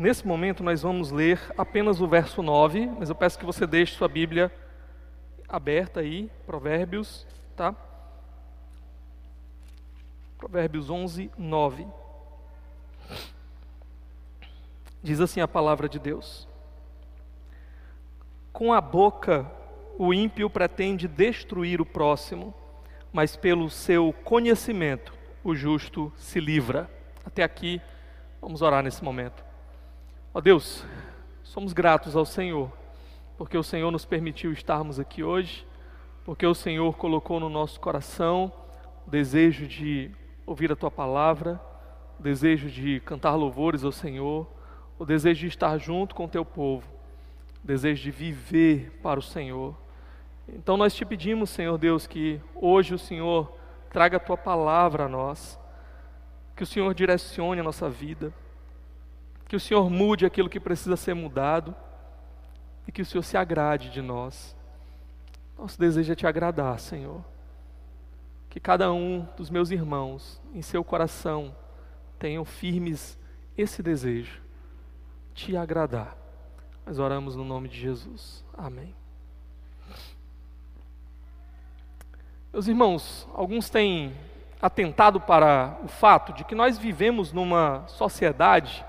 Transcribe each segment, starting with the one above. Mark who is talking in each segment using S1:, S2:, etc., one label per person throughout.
S1: nesse momento nós vamos ler apenas o verso 9, mas eu peço que você deixe sua Bíblia aberta aí, Provérbios, tá? Provérbios 11, 9. Diz assim a palavra de Deus: Com a boca o ímpio pretende destruir o próximo, mas pelo seu conhecimento o justo se livra. Até aqui, vamos orar nesse momento. Ó oh Deus, somos gratos ao Senhor, porque o Senhor nos permitiu estarmos aqui hoje, porque o Senhor colocou no nosso coração o desejo de ouvir a tua palavra, o desejo de cantar louvores ao Senhor, o desejo de estar junto com o teu povo, o desejo de viver para o Senhor. Então nós te pedimos, Senhor Deus, que hoje o Senhor traga a tua palavra a nós, que o Senhor direcione a nossa vida, que o Senhor mude aquilo que precisa ser mudado e que o Senhor se agrade de nós. Nosso desejo é te agradar, Senhor. Que cada um dos meus irmãos, em seu coração, tenham firmes esse desejo te agradar. Nós oramos no nome de Jesus. Amém. Meus irmãos, alguns têm atentado para o fato de que nós vivemos numa sociedade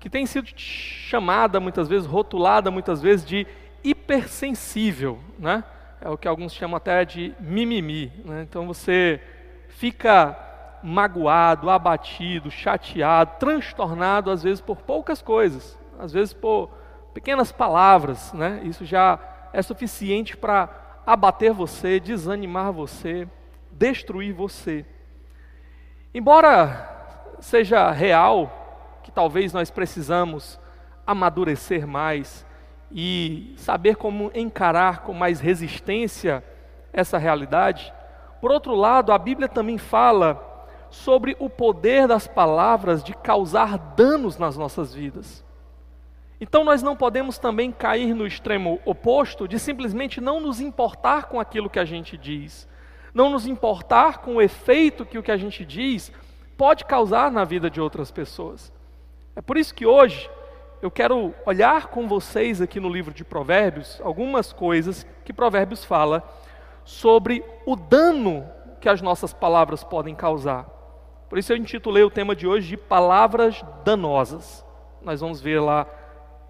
S1: que tem sido chamada muitas vezes, rotulada muitas vezes de hipersensível, né? É o que alguns chamam até de mimimi, né? Então você fica magoado, abatido, chateado, transtornado, às vezes por poucas coisas, às vezes por pequenas palavras, né? Isso já é suficiente para abater você, desanimar você, destruir você. Embora seja real que talvez nós precisamos amadurecer mais e saber como encarar com mais resistência essa realidade, por outro lado, a Bíblia também fala sobre o poder das palavras de causar danos nas nossas vidas. Então nós não podemos também cair no extremo oposto de simplesmente não nos importar com aquilo que a gente diz, não nos importar com o efeito que o que a gente diz pode causar na vida de outras pessoas. É por isso que hoje eu quero olhar com vocês aqui no livro de Provérbios algumas coisas que Provérbios fala sobre o dano que as nossas palavras podem causar. Por isso eu intitulei o tema de hoje de palavras danosas. Nós vamos ver lá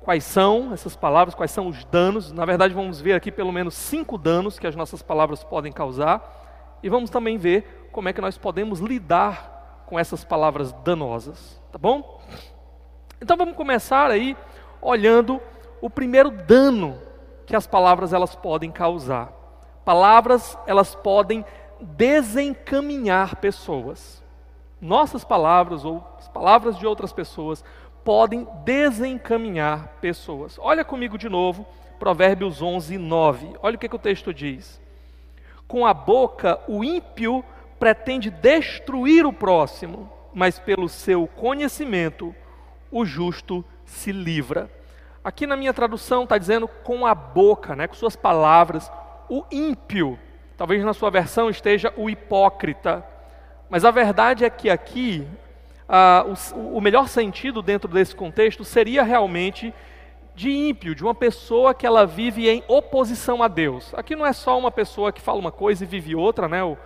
S1: quais são essas palavras, quais são os danos. Na verdade, vamos ver aqui pelo menos cinco danos que as nossas palavras podem causar. E vamos também ver como é que nós podemos lidar com essas palavras danosas. Tá bom? Então vamos começar aí olhando o primeiro dano que as palavras elas podem causar. Palavras elas podem desencaminhar pessoas nossas palavras ou as palavras de outras pessoas podem desencaminhar pessoas. Olha comigo de novo, Provérbios 11, 9. Olha o que, que o texto diz. Com a boca o ímpio pretende destruir o próximo, mas pelo seu conhecimento o justo se livra. Aqui na minha tradução está dizendo com a boca, né, com suas palavras, o ímpio. Talvez na sua versão esteja o hipócrita. Mas a verdade é que aqui, ah, o, o melhor sentido dentro desse contexto seria realmente de ímpio, de uma pessoa que ela vive em oposição a Deus. Aqui não é só uma pessoa que fala uma coisa e vive outra, né? O,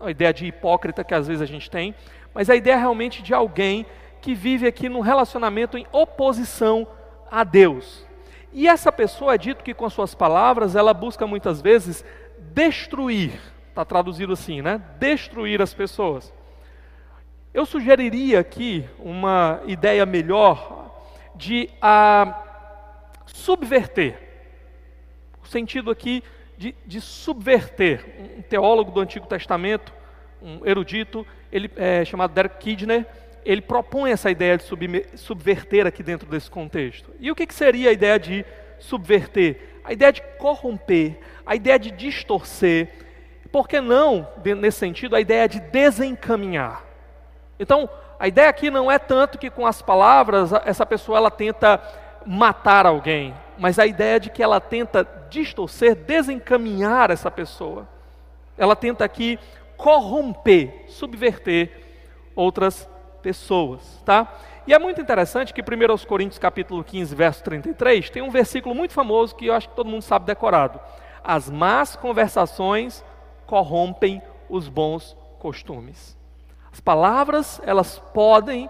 S1: a ideia de hipócrita que às vezes a gente tem, mas a ideia realmente de alguém que vive aqui num relacionamento em oposição a Deus. E essa pessoa é dito que com suas palavras ela busca muitas vezes destruir Está traduzido assim, né? Destruir as pessoas. Eu sugeriria aqui uma ideia melhor de a subverter. O sentido aqui de, de subverter. Um teólogo do Antigo Testamento, um erudito, ele é chamado Derek Kidner, ele propõe essa ideia de subverter aqui dentro desse contexto. E o que, que seria a ideia de subverter? A ideia de corromper, a ideia de distorcer, por que não, nesse sentido, a ideia de desencaminhar? Então, a ideia aqui não é tanto que com as palavras essa pessoa ela tenta matar alguém, mas a ideia de que ela tenta distorcer, desencaminhar essa pessoa. Ela tenta aqui corromper, subverter outras pessoas, tá? E é muito interessante que 1 Coríntios capítulo 15, verso 33, tem um versículo muito famoso que eu acho que todo mundo sabe decorado. As más conversações corrompem os bons costumes. As palavras, elas podem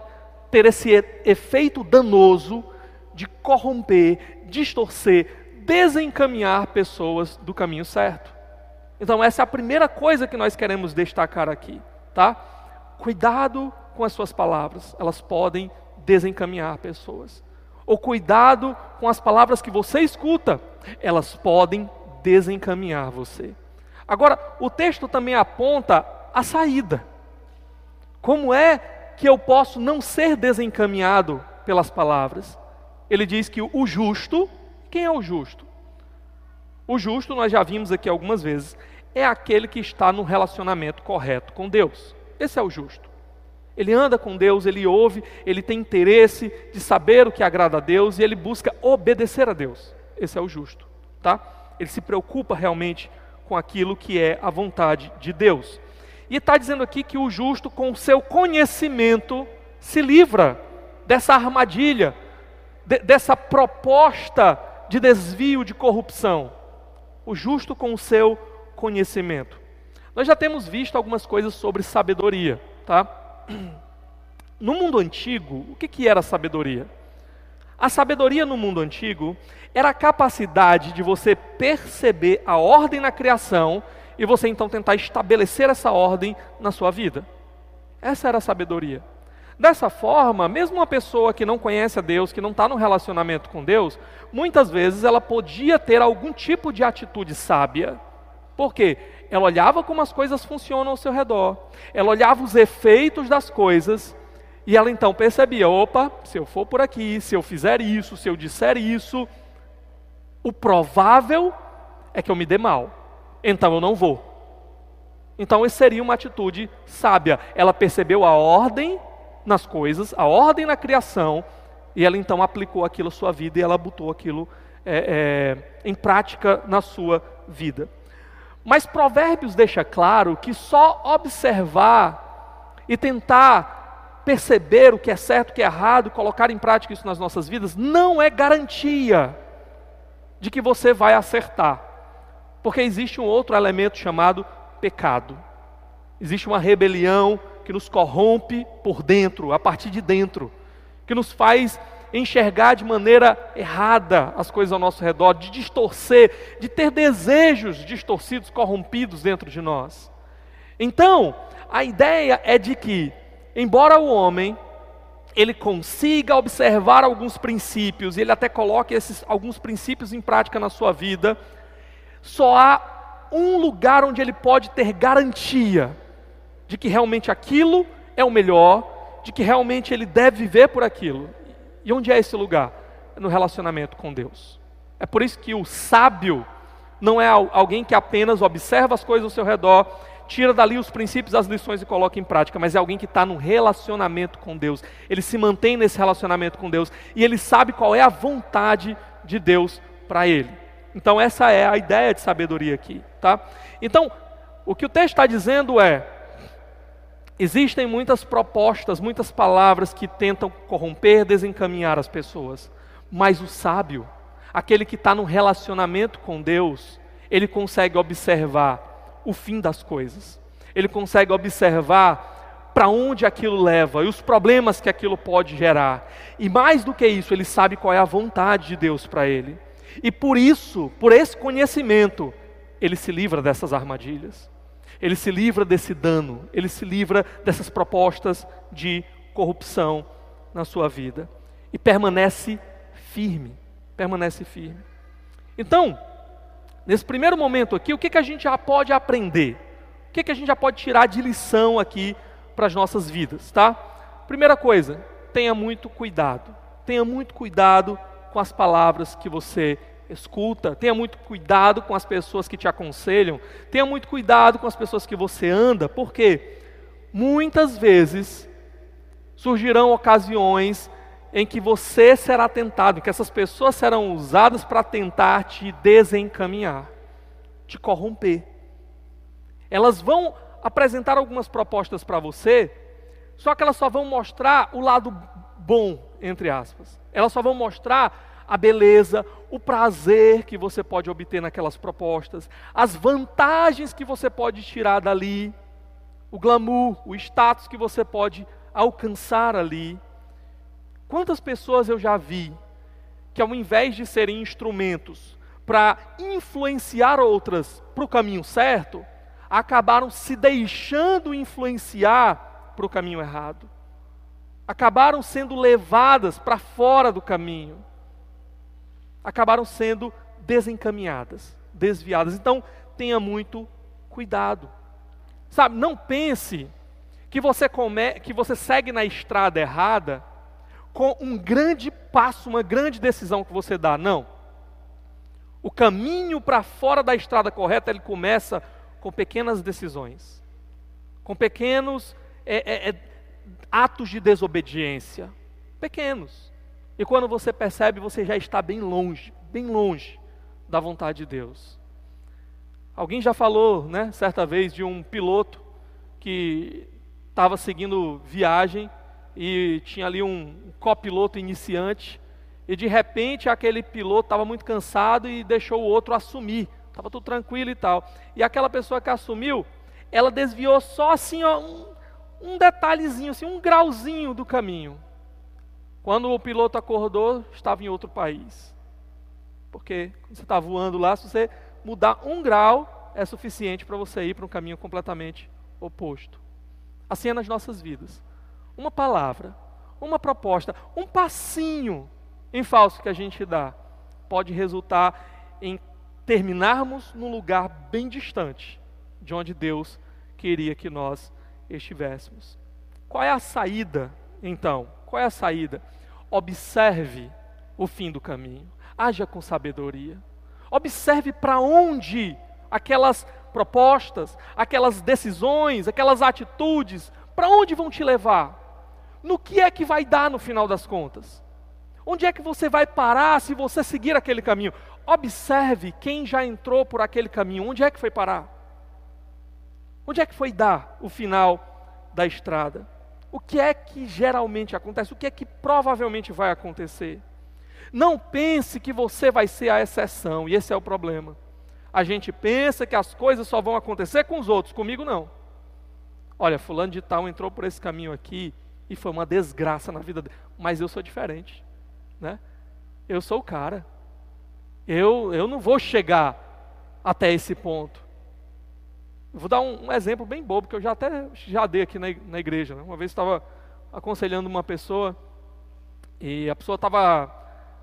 S1: ter esse efeito danoso de corromper, distorcer, desencaminhar pessoas do caminho certo. Então essa é a primeira coisa que nós queremos destacar aqui, tá? Cuidado com as suas palavras, elas podem desencaminhar pessoas. Ou cuidado com as palavras que você escuta, elas podem desencaminhar você. Agora, o texto também aponta a saída. Como é que eu posso não ser desencaminhado pelas palavras? Ele diz que o justo, quem é o justo? O justo, nós já vimos aqui algumas vezes, é aquele que está no relacionamento correto com Deus. Esse é o justo. Ele anda com Deus, ele ouve, ele tem interesse de saber o que agrada a Deus e ele busca obedecer a Deus. Esse é o justo, tá? Ele se preocupa realmente com aquilo que é a vontade de Deus. E está dizendo aqui que o justo, com o seu conhecimento, se livra dessa armadilha, de, dessa proposta de desvio, de corrupção. O justo com o seu conhecimento. Nós já temos visto algumas coisas sobre sabedoria, tá? No mundo antigo, o que, que era sabedoria? A sabedoria no mundo antigo era a capacidade de você perceber a ordem na criação e você então tentar estabelecer essa ordem na sua vida. Essa era a sabedoria. Dessa forma, mesmo uma pessoa que não conhece a Deus, que não está no relacionamento com Deus, muitas vezes ela podia ter algum tipo de atitude sábia. Por quê? Ela olhava como as coisas funcionam ao seu redor, ela olhava os efeitos das coisas e ela então percebia: opa, se eu for por aqui, se eu fizer isso, se eu disser isso, o provável é que eu me dê mal, então eu não vou. Então, isso seria uma atitude sábia. Ela percebeu a ordem nas coisas, a ordem na criação, e ela então aplicou aquilo à sua vida e ela botou aquilo é, é, em prática na sua vida. Mas Provérbios deixa claro que só observar e tentar perceber o que é certo, o que é errado, colocar em prática isso nas nossas vidas, não é garantia de que você vai acertar. Porque existe um outro elemento chamado pecado. Existe uma rebelião que nos corrompe por dentro, a partir de dentro, que nos faz enxergar de maneira errada as coisas ao nosso redor, de distorcer, de ter desejos distorcidos, corrompidos dentro de nós. Então, a ideia é de que, embora o homem ele consiga observar alguns princípios, ele até coloque esses alguns princípios em prática na sua vida, só há um lugar onde ele pode ter garantia de que realmente aquilo é o melhor, de que realmente ele deve viver por aquilo. E onde é esse lugar? É no relacionamento com Deus. É por isso que o sábio não é alguém que apenas observa as coisas ao seu redor, tira dali os princípios, as lições e coloca em prática, mas é alguém que está no relacionamento com Deus. Ele se mantém nesse relacionamento com Deus e ele sabe qual é a vontade de Deus para ele. Então essa é a ideia de sabedoria aqui, tá? Então o que o texto está dizendo é Existem muitas propostas, muitas palavras que tentam corromper, desencaminhar as pessoas, mas o sábio, aquele que está no relacionamento com Deus, ele consegue observar o fim das coisas, ele consegue observar para onde aquilo leva e os problemas que aquilo pode gerar, e mais do que isso, ele sabe qual é a vontade de Deus para ele, e por isso, por esse conhecimento, ele se livra dessas armadilhas ele se livra desse dano, ele se livra dessas propostas de corrupção na sua vida e permanece firme, permanece firme. Então, nesse primeiro momento aqui, o que, que a gente já pode aprender? O que, que a gente já pode tirar de lição aqui para as nossas vidas, tá? Primeira coisa, tenha muito cuidado. Tenha muito cuidado com as palavras que você escuta, tenha muito cuidado com as pessoas que te aconselham, tenha muito cuidado com as pessoas que você anda, porque muitas vezes surgirão ocasiões em que você será tentado, que essas pessoas serão usadas para tentar te desencaminhar, te corromper. Elas vão apresentar algumas propostas para você, só que elas só vão mostrar o lado bom, entre aspas. Elas só vão mostrar a beleza, o prazer que você pode obter naquelas propostas, as vantagens que você pode tirar dali, o glamour, o status que você pode alcançar ali. Quantas pessoas eu já vi que, ao invés de serem instrumentos para influenciar outras para o caminho certo, acabaram se deixando influenciar para o caminho errado. Acabaram sendo levadas para fora do caminho. Acabaram sendo desencaminhadas, desviadas. Então, tenha muito cuidado. Sabe, não pense que você come, que você segue na estrada errada com um grande passo, uma grande decisão que você dá. Não. O caminho para fora da estrada correta, ele começa com pequenas decisões, com pequenos é, é, é, atos de desobediência, pequenos. E quando você percebe, você já está bem longe, bem longe da vontade de Deus. Alguém já falou, né, certa vez, de um piloto que estava seguindo viagem e tinha ali um copiloto iniciante e de repente aquele piloto estava muito cansado e deixou o outro assumir. Estava tudo tranquilo e tal. E aquela pessoa que assumiu, ela desviou só assim, ó, um, um detalhezinho, assim, um grauzinho do caminho. Quando o piloto acordou, estava em outro país. Porque quando você está voando lá, se você mudar um grau, é suficiente para você ir para um caminho completamente oposto. Assim é nas nossas vidas. Uma palavra, uma proposta, um passinho em falso que a gente dá, pode resultar em terminarmos num lugar bem distante de onde Deus queria que nós estivéssemos. Qual é a saída, então? Qual é a saída? Observe o fim do caminho, haja com sabedoria. Observe para onde aquelas propostas, aquelas decisões, aquelas atitudes, para onde vão te levar? No que é que vai dar no final das contas? Onde é que você vai parar se você seguir aquele caminho? Observe quem já entrou por aquele caminho. Onde é que foi parar? Onde é que foi dar o final da estrada? O que é que geralmente acontece? O que é que provavelmente vai acontecer? Não pense que você vai ser a exceção, e esse é o problema. A gente pensa que as coisas só vão acontecer com os outros, comigo não. Olha, fulano de tal entrou por esse caminho aqui e foi uma desgraça na vida dele, mas eu sou diferente né? Eu sou o cara. Eu, eu não vou chegar até esse ponto. Vou dar um, um exemplo bem bobo que eu já até já dei aqui na, na igreja. Né? Uma vez estava aconselhando uma pessoa e a pessoa estava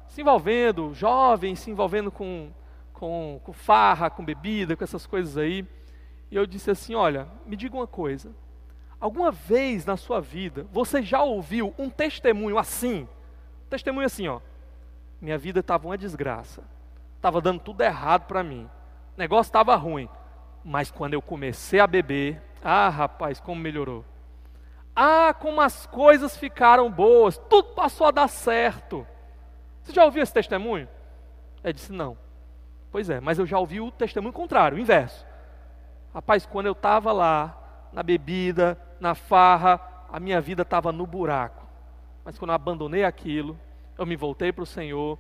S1: se envolvendo, jovem, se envolvendo com, com, com farra, com bebida, com essas coisas aí. E eu disse assim: Olha, me diga uma coisa. Alguma vez na sua vida você já ouviu um testemunho assim? Testemunho assim, ó. Minha vida estava uma desgraça. Estava dando tudo errado para mim. O negócio estava ruim. Mas quando eu comecei a beber, ah, rapaz, como melhorou. Ah, como as coisas ficaram boas. Tudo passou a dar certo. Você já ouviu esse testemunho? Ele disse: Não. Pois é, mas eu já ouvi o testemunho contrário, o inverso. Rapaz, quando eu estava lá, na bebida, na farra, a minha vida estava no buraco. Mas quando eu abandonei aquilo, eu me voltei para o Senhor,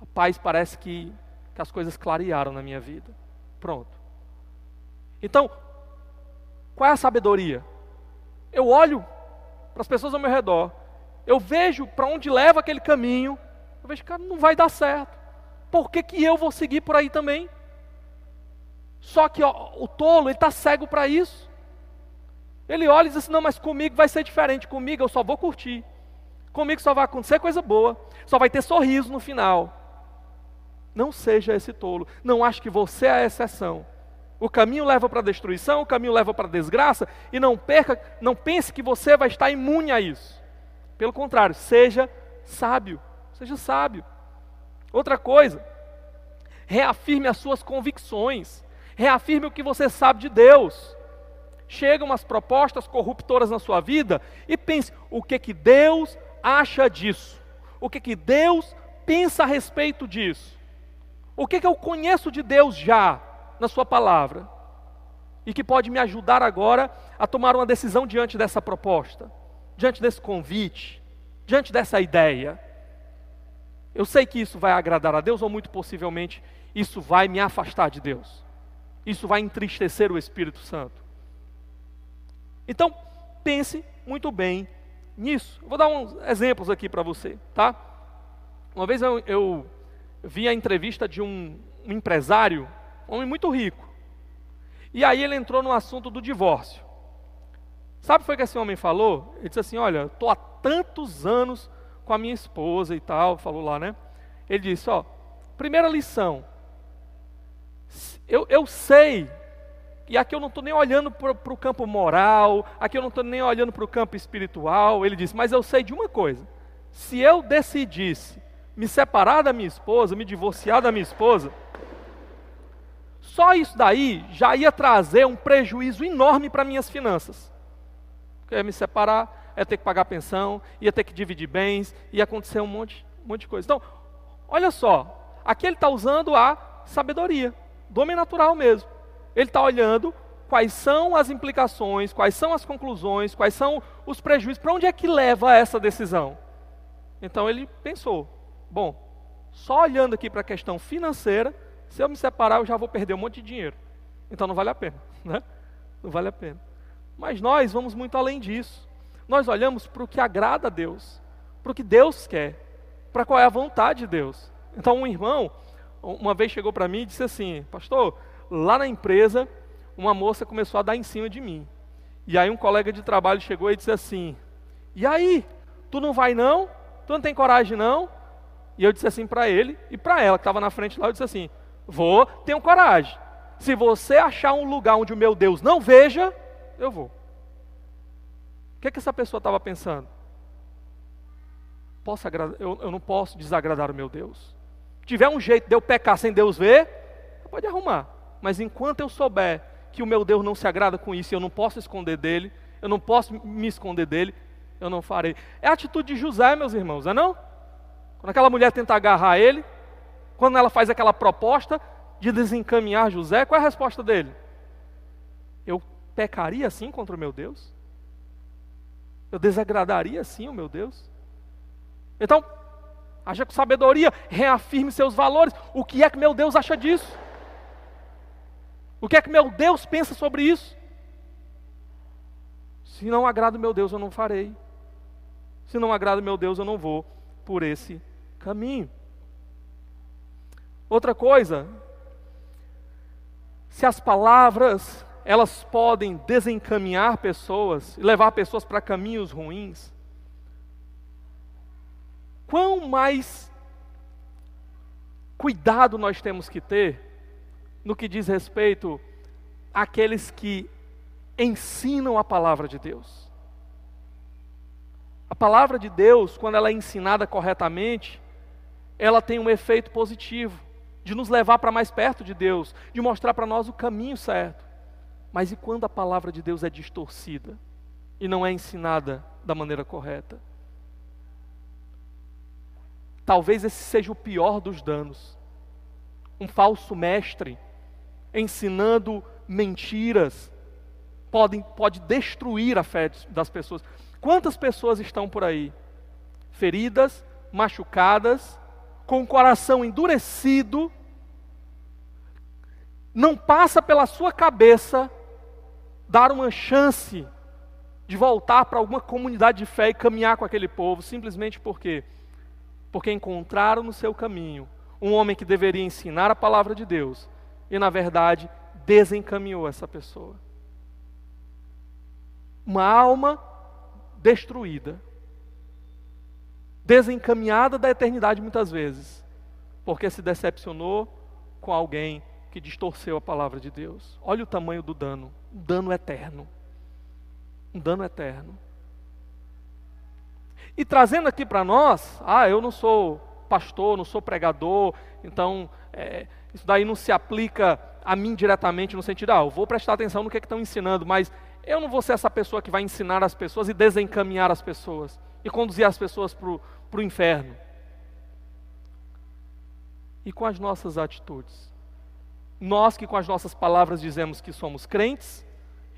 S1: a paz parece que, que as coisas clarearam na minha vida. Pronto. Então, qual é a sabedoria? Eu olho para as pessoas ao meu redor, eu vejo para onde leva aquele caminho, eu vejo, cara, não vai dar certo. Por que, que eu vou seguir por aí também? Só que ó, o tolo, ele está cego para isso. Ele olha e diz assim: não, mas comigo vai ser diferente, comigo eu só vou curtir. Comigo só vai acontecer coisa boa, só vai ter sorriso no final. Não seja esse tolo, não ache que você é a exceção. O caminho leva para a destruição, o caminho leva para a desgraça, e não perca, não pense que você vai estar imune a isso. Pelo contrário, seja sábio, seja sábio. Outra coisa, reafirme as suas convicções, reafirme o que você sabe de Deus. Chegam umas propostas corruptoras na sua vida e pense: o que que Deus acha disso? O que, que Deus pensa a respeito disso? O que, que eu conheço de Deus já na Sua palavra? E que pode me ajudar agora a tomar uma decisão diante dessa proposta? diante desse convite, diante dessa ideia, eu sei que isso vai agradar a Deus ou muito possivelmente isso vai me afastar de Deus. Isso vai entristecer o Espírito Santo. Então, pense muito bem nisso. vou dar uns exemplos aqui para você, tá? Uma vez eu, eu, vi a entrevista de um, um empresário, homem muito rico. E aí ele entrou no assunto do divórcio. Sabe o que que esse homem falou? Ele disse assim: Olha, estou há tantos anos com a minha esposa e tal, falou lá, né? Ele disse: Ó, primeira lição, eu, eu sei, e aqui eu não estou nem olhando para o campo moral, aqui eu não estou nem olhando para o campo espiritual. Ele disse: Mas eu sei de uma coisa: se eu decidisse me separar da minha esposa, me divorciar da minha esposa, só isso daí já ia trazer um prejuízo enorme para minhas finanças. Eu ia me separar, ia ter que pagar pensão, ia ter que dividir bens, ia acontecer um monte, um monte de coisa. Então, olha só, aqui ele está usando a sabedoria, do homem natural mesmo. Ele está olhando quais são as implicações, quais são as conclusões, quais são os prejuízos, para onde é que leva essa decisão. Então ele pensou: bom, só olhando aqui para a questão financeira, se eu me separar, eu já vou perder um monte de dinheiro. Então não vale a pena, né? Não vale a pena. Mas nós vamos muito além disso. Nós olhamos para o que agrada a Deus, para o que Deus quer, para qual é a vontade de Deus. Então um irmão, uma vez chegou para mim e disse assim, pastor, lá na empresa, uma moça começou a dar em cima de mim. E aí um colega de trabalho chegou e disse assim, e aí, tu não vai não? Tu não tem coragem não? E eu disse assim para ele e para ela que estava na frente lá, eu disse assim, Vou, tenho coragem. Se você achar um lugar onde o meu Deus não veja, eu vou. O que, é que essa pessoa estava pensando? Posso eu, eu não posso desagradar o meu Deus. Se tiver um jeito de eu pecar sem Deus ver, pode arrumar. Mas enquanto eu souber que o meu Deus não se agrada com isso eu não posso esconder dele, eu não posso me esconder dele, eu não farei. É a atitude de José, meus irmãos, não é não? Quando aquela mulher tenta agarrar ele, quando ela faz aquela proposta de desencaminhar José, qual é a resposta dele? Eu pecaria assim contra o meu Deus? Eu desagradaria assim o meu Deus? Então, haja com sabedoria, reafirme seus valores. O que é que meu Deus acha disso? O que é que meu Deus pensa sobre isso? Se não agrada meu Deus, eu não farei. Se não agrada meu Deus, eu não vou por esse caminho. Outra coisa, se as palavras elas podem desencaminhar pessoas e levar pessoas para caminhos ruins, quão mais cuidado nós temos que ter no que diz respeito àqueles que ensinam a palavra de Deus. A palavra de Deus, quando ela é ensinada corretamente, ela tem um efeito positivo de nos levar para mais perto de Deus, de mostrar para nós o caminho certo. Mas e quando a palavra de Deus é distorcida e não é ensinada da maneira correta? Talvez esse seja o pior dos danos. Um falso mestre ensinando mentiras pode, pode destruir a fé das pessoas. Quantas pessoas estão por aí feridas, machucadas, com o coração endurecido, não passa pela sua cabeça dar uma chance de voltar para alguma comunidade de fé e caminhar com aquele povo, simplesmente porque porque encontraram no seu caminho um homem que deveria ensinar a palavra de Deus e na verdade desencaminhou essa pessoa. Uma alma destruída desencaminhada da eternidade muitas vezes, porque se decepcionou com alguém que distorceu a palavra de Deus. Olha o tamanho do dano, um dano eterno. Um dano eterno. E trazendo aqui para nós, ah, eu não sou pastor, não sou pregador, então é, isso daí não se aplica a mim diretamente no sentido, ah, eu vou prestar atenção no que, é que estão ensinando, mas eu não vou ser essa pessoa que vai ensinar as pessoas e desencaminhar as pessoas e conduzir as pessoas para o inferno. E com as nossas atitudes? Nós que com as nossas palavras dizemos que somos crentes,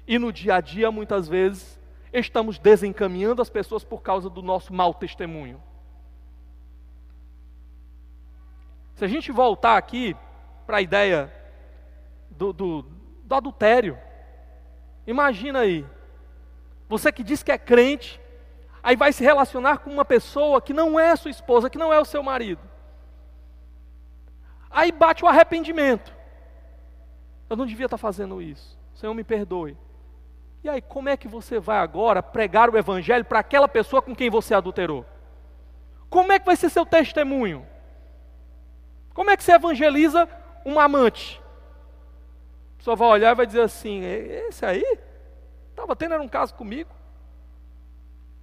S1: e no dia a dia, muitas vezes, estamos desencaminhando as pessoas por causa do nosso mau testemunho. Se a gente voltar aqui para a ideia do, do, do adultério, imagina aí, você que diz que é crente, aí vai se relacionar com uma pessoa que não é sua esposa, que não é o seu marido. Aí bate o arrependimento. Eu não devia estar fazendo isso. Senhor, me perdoe. E aí, como é que você vai agora pregar o evangelho para aquela pessoa com quem você adulterou? Como é que vai ser seu testemunho? Como é que você evangeliza um amante? A pessoa vai olhar e vai dizer assim: esse aí estava tendo um caso comigo.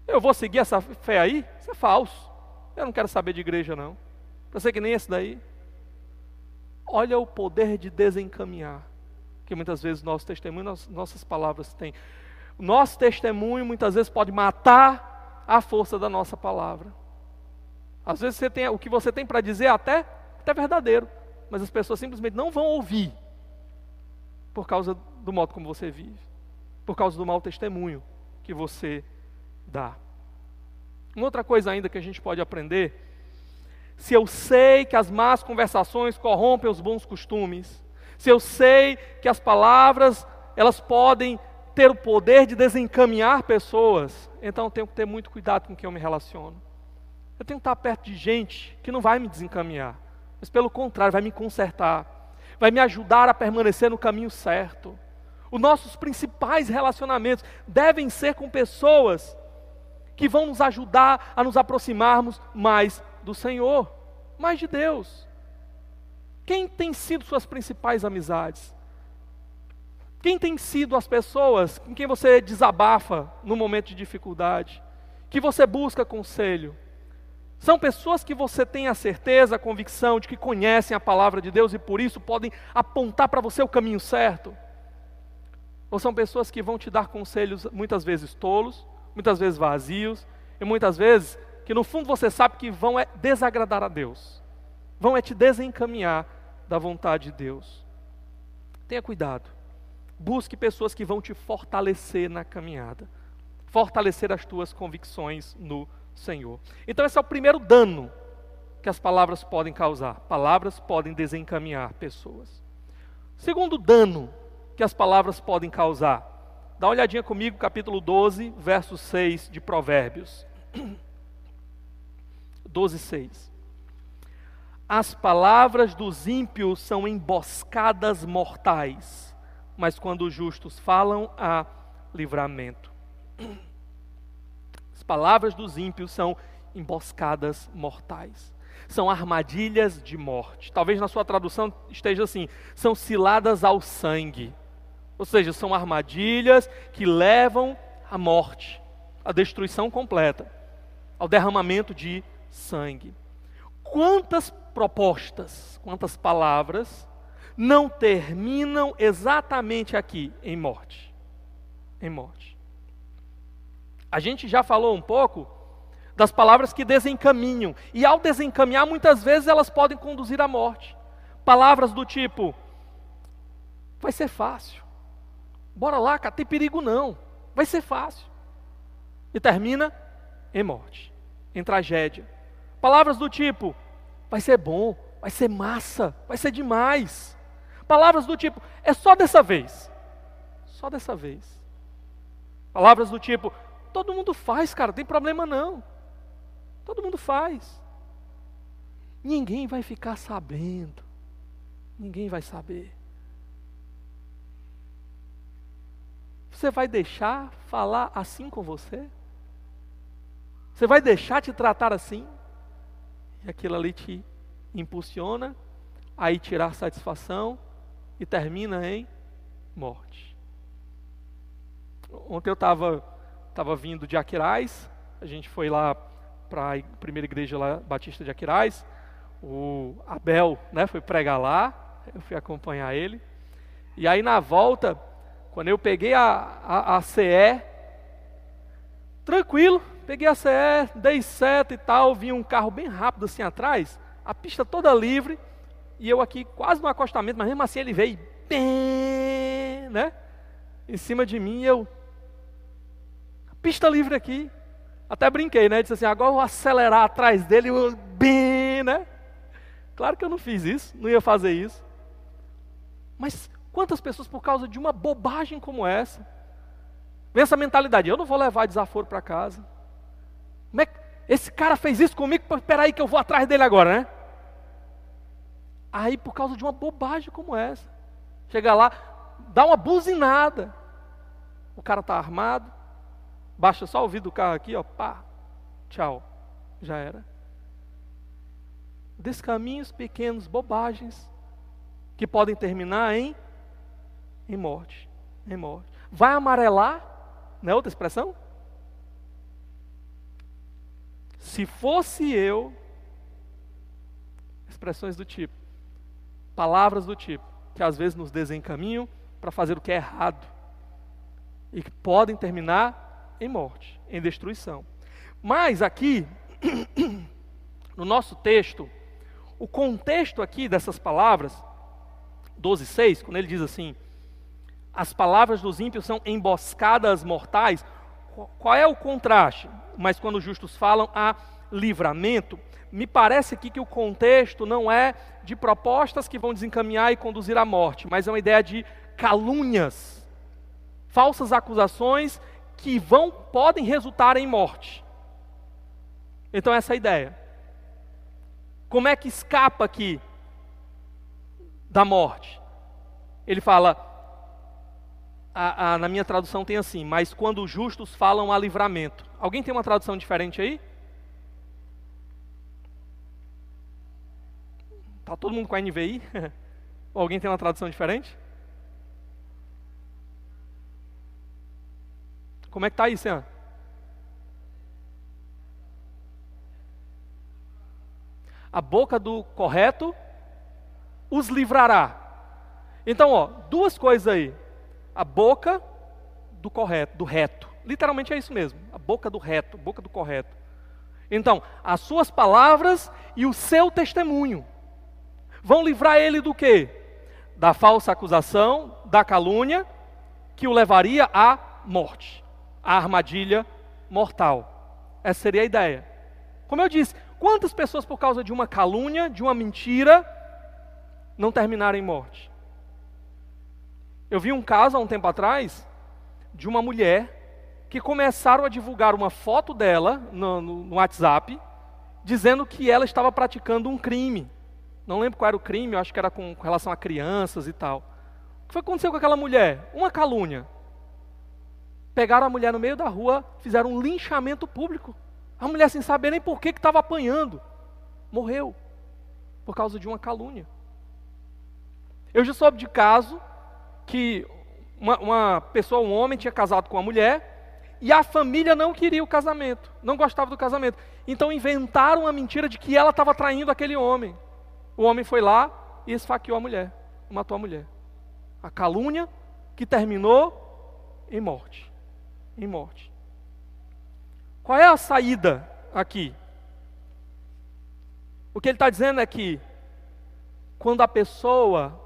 S1: Eu vou seguir essa fé aí? Isso é falso. Eu não quero saber de igreja, não. Para ser que nem esse daí. Olha o poder de desencaminhar. Que muitas vezes nosso testemunho, nossas palavras têm. Nosso testemunho muitas vezes pode matar a força da nossa palavra. Às vezes você tem, o que você tem para dizer é até, até verdadeiro. Mas as pessoas simplesmente não vão ouvir. Por causa do modo como você vive. Por causa do mau testemunho que você dá. Uma outra coisa ainda que a gente pode aprender, se eu sei que as más conversações corrompem os bons costumes, se eu sei que as palavras elas podem ter o poder de desencaminhar pessoas, então eu tenho que ter muito cuidado com quem eu me relaciono. Eu tenho que estar perto de gente que não vai me desencaminhar, mas pelo contrário, vai me consertar, vai me ajudar a permanecer no caminho certo. Os nossos principais relacionamentos devem ser com pessoas que vão nos ajudar a nos aproximarmos mais do Senhor, mais de Deus. Quem tem sido suas principais amizades? Quem tem sido as pessoas com quem você desabafa no momento de dificuldade? Que você busca conselho? São pessoas que você tem a certeza, a convicção de que conhecem a palavra de Deus e por isso podem apontar para você o caminho certo? Ou são pessoas que vão te dar conselhos muitas vezes tolos, muitas vezes vazios, e muitas vezes que no fundo você sabe que vão é desagradar a Deus, vão é te desencaminhar da vontade de Deus. Tenha cuidado, busque pessoas que vão te fortalecer na caminhada, fortalecer as tuas convicções no Senhor. Então, esse é o primeiro dano que as palavras podem causar. Palavras podem desencaminhar pessoas. Segundo dano que as palavras podem causar, Dá uma olhadinha comigo, capítulo 12, verso 6 de Provérbios. 12, 6. As palavras dos ímpios são emboscadas mortais, mas quando os justos falam, há livramento. As palavras dos ímpios são emboscadas mortais. São armadilhas de morte. Talvez na sua tradução esteja assim: são ciladas ao sangue. Ou seja, são armadilhas que levam à morte, à destruição completa, ao derramamento de sangue. Quantas propostas, quantas palavras não terminam exatamente aqui em morte? Em morte. A gente já falou um pouco das palavras que desencaminham, e ao desencaminhar, muitas vezes elas podem conduzir à morte. Palavras do tipo: vai ser fácil, Bora lá, cara, tem perigo não. Vai ser fácil. E termina em morte, em tragédia. Palavras do tipo: vai ser bom, vai ser massa, vai ser demais. Palavras do tipo: é só dessa vez. Só dessa vez. Palavras do tipo: todo mundo faz, cara, tem problema não. Todo mundo faz. Ninguém vai ficar sabendo. Ninguém vai saber. Você vai deixar falar assim com você? Você vai deixar te tratar assim? E aquilo ali te impulsiona a ir tirar satisfação e termina em morte. Ontem eu estava tava vindo de Aquiraz, a gente foi lá para a primeira igreja lá, Batista de Aquiraz, o Abel né, foi pregar lá, eu fui acompanhar ele, e aí na volta quando eu peguei a, a, a CE, tranquilo, peguei a CE, dei seta e tal, vi um carro bem rápido assim atrás, a pista toda livre, e eu aqui quase no acostamento, mas mesmo assim ele veio bem, né? Em cima de mim, eu. Pista livre aqui. Até brinquei, né? Disse assim, agora eu vou acelerar atrás dele, eu, bem, né? Claro que eu não fiz isso, não ia fazer isso. Mas quantas pessoas, por causa de uma bobagem como essa, vem essa mentalidade, eu não vou levar desaforo para casa. Como é que esse cara fez isso comigo, espera aí que eu vou atrás dele agora, né? Aí, por causa de uma bobagem como essa, chega lá, dá uma buzinada. O cara está armado, baixa só o vidro do carro aqui, ó, pá, tchau, já era. Descaminhos pequenos, bobagens, que podem terminar em, em morte, em morte. Vai amarelar, não é outra expressão? Se fosse eu, expressões do tipo, palavras do tipo, que às vezes nos desencaminham para fazer o que é errado e que podem terminar em morte, em destruição. Mas aqui, no nosso texto, o contexto aqui dessas palavras, 12,6, quando ele diz assim: as palavras dos ímpios são emboscadas mortais, qual é o contraste? Mas quando os justos falam há livramento, me parece aqui que o contexto não é de propostas que vão desencaminhar e conduzir à morte, mas é uma ideia de calúnias, falsas acusações que vão podem resultar em morte. Então essa é a ideia. Como é que escapa aqui da morte? Ele fala, a, a, na minha tradução tem assim, mas quando os justos falam a livramento. Alguém tem uma tradução diferente aí? Está todo mundo com a NVI? Ou alguém tem uma tradução diferente? Como é que está aí, Senhor? A boca do correto os livrará. Então, ó, duas coisas aí. A boca do correto, do reto. Literalmente é isso mesmo. A boca do reto, boca do correto. Então, as suas palavras e o seu testemunho vão livrar ele do quê? Da falsa acusação, da calúnia, que o levaria à morte, à armadilha mortal. Essa seria a ideia. Como eu disse, quantas pessoas por causa de uma calúnia, de uma mentira, não terminaram em morte? Eu vi um caso há um tempo atrás de uma mulher que começaram a divulgar uma foto dela no, no, no WhatsApp, dizendo que ela estava praticando um crime. Não lembro qual era o crime, acho que era com, com relação a crianças e tal. O que foi que aconteceu com aquela mulher? Uma calúnia. Pegaram a mulher no meio da rua, fizeram um linchamento público. A mulher sem saber nem por que estava apanhando. Morreu. Por causa de uma calúnia. Eu já soube de caso que uma, uma pessoa, um homem, tinha casado com uma mulher e a família não queria o casamento, não gostava do casamento. Então inventaram uma mentira de que ela estava traindo aquele homem. O homem foi lá e esfaqueou a mulher, matou a mulher. A calúnia que terminou em morte. Em morte. Qual é a saída aqui? O que ele está dizendo é que quando a pessoa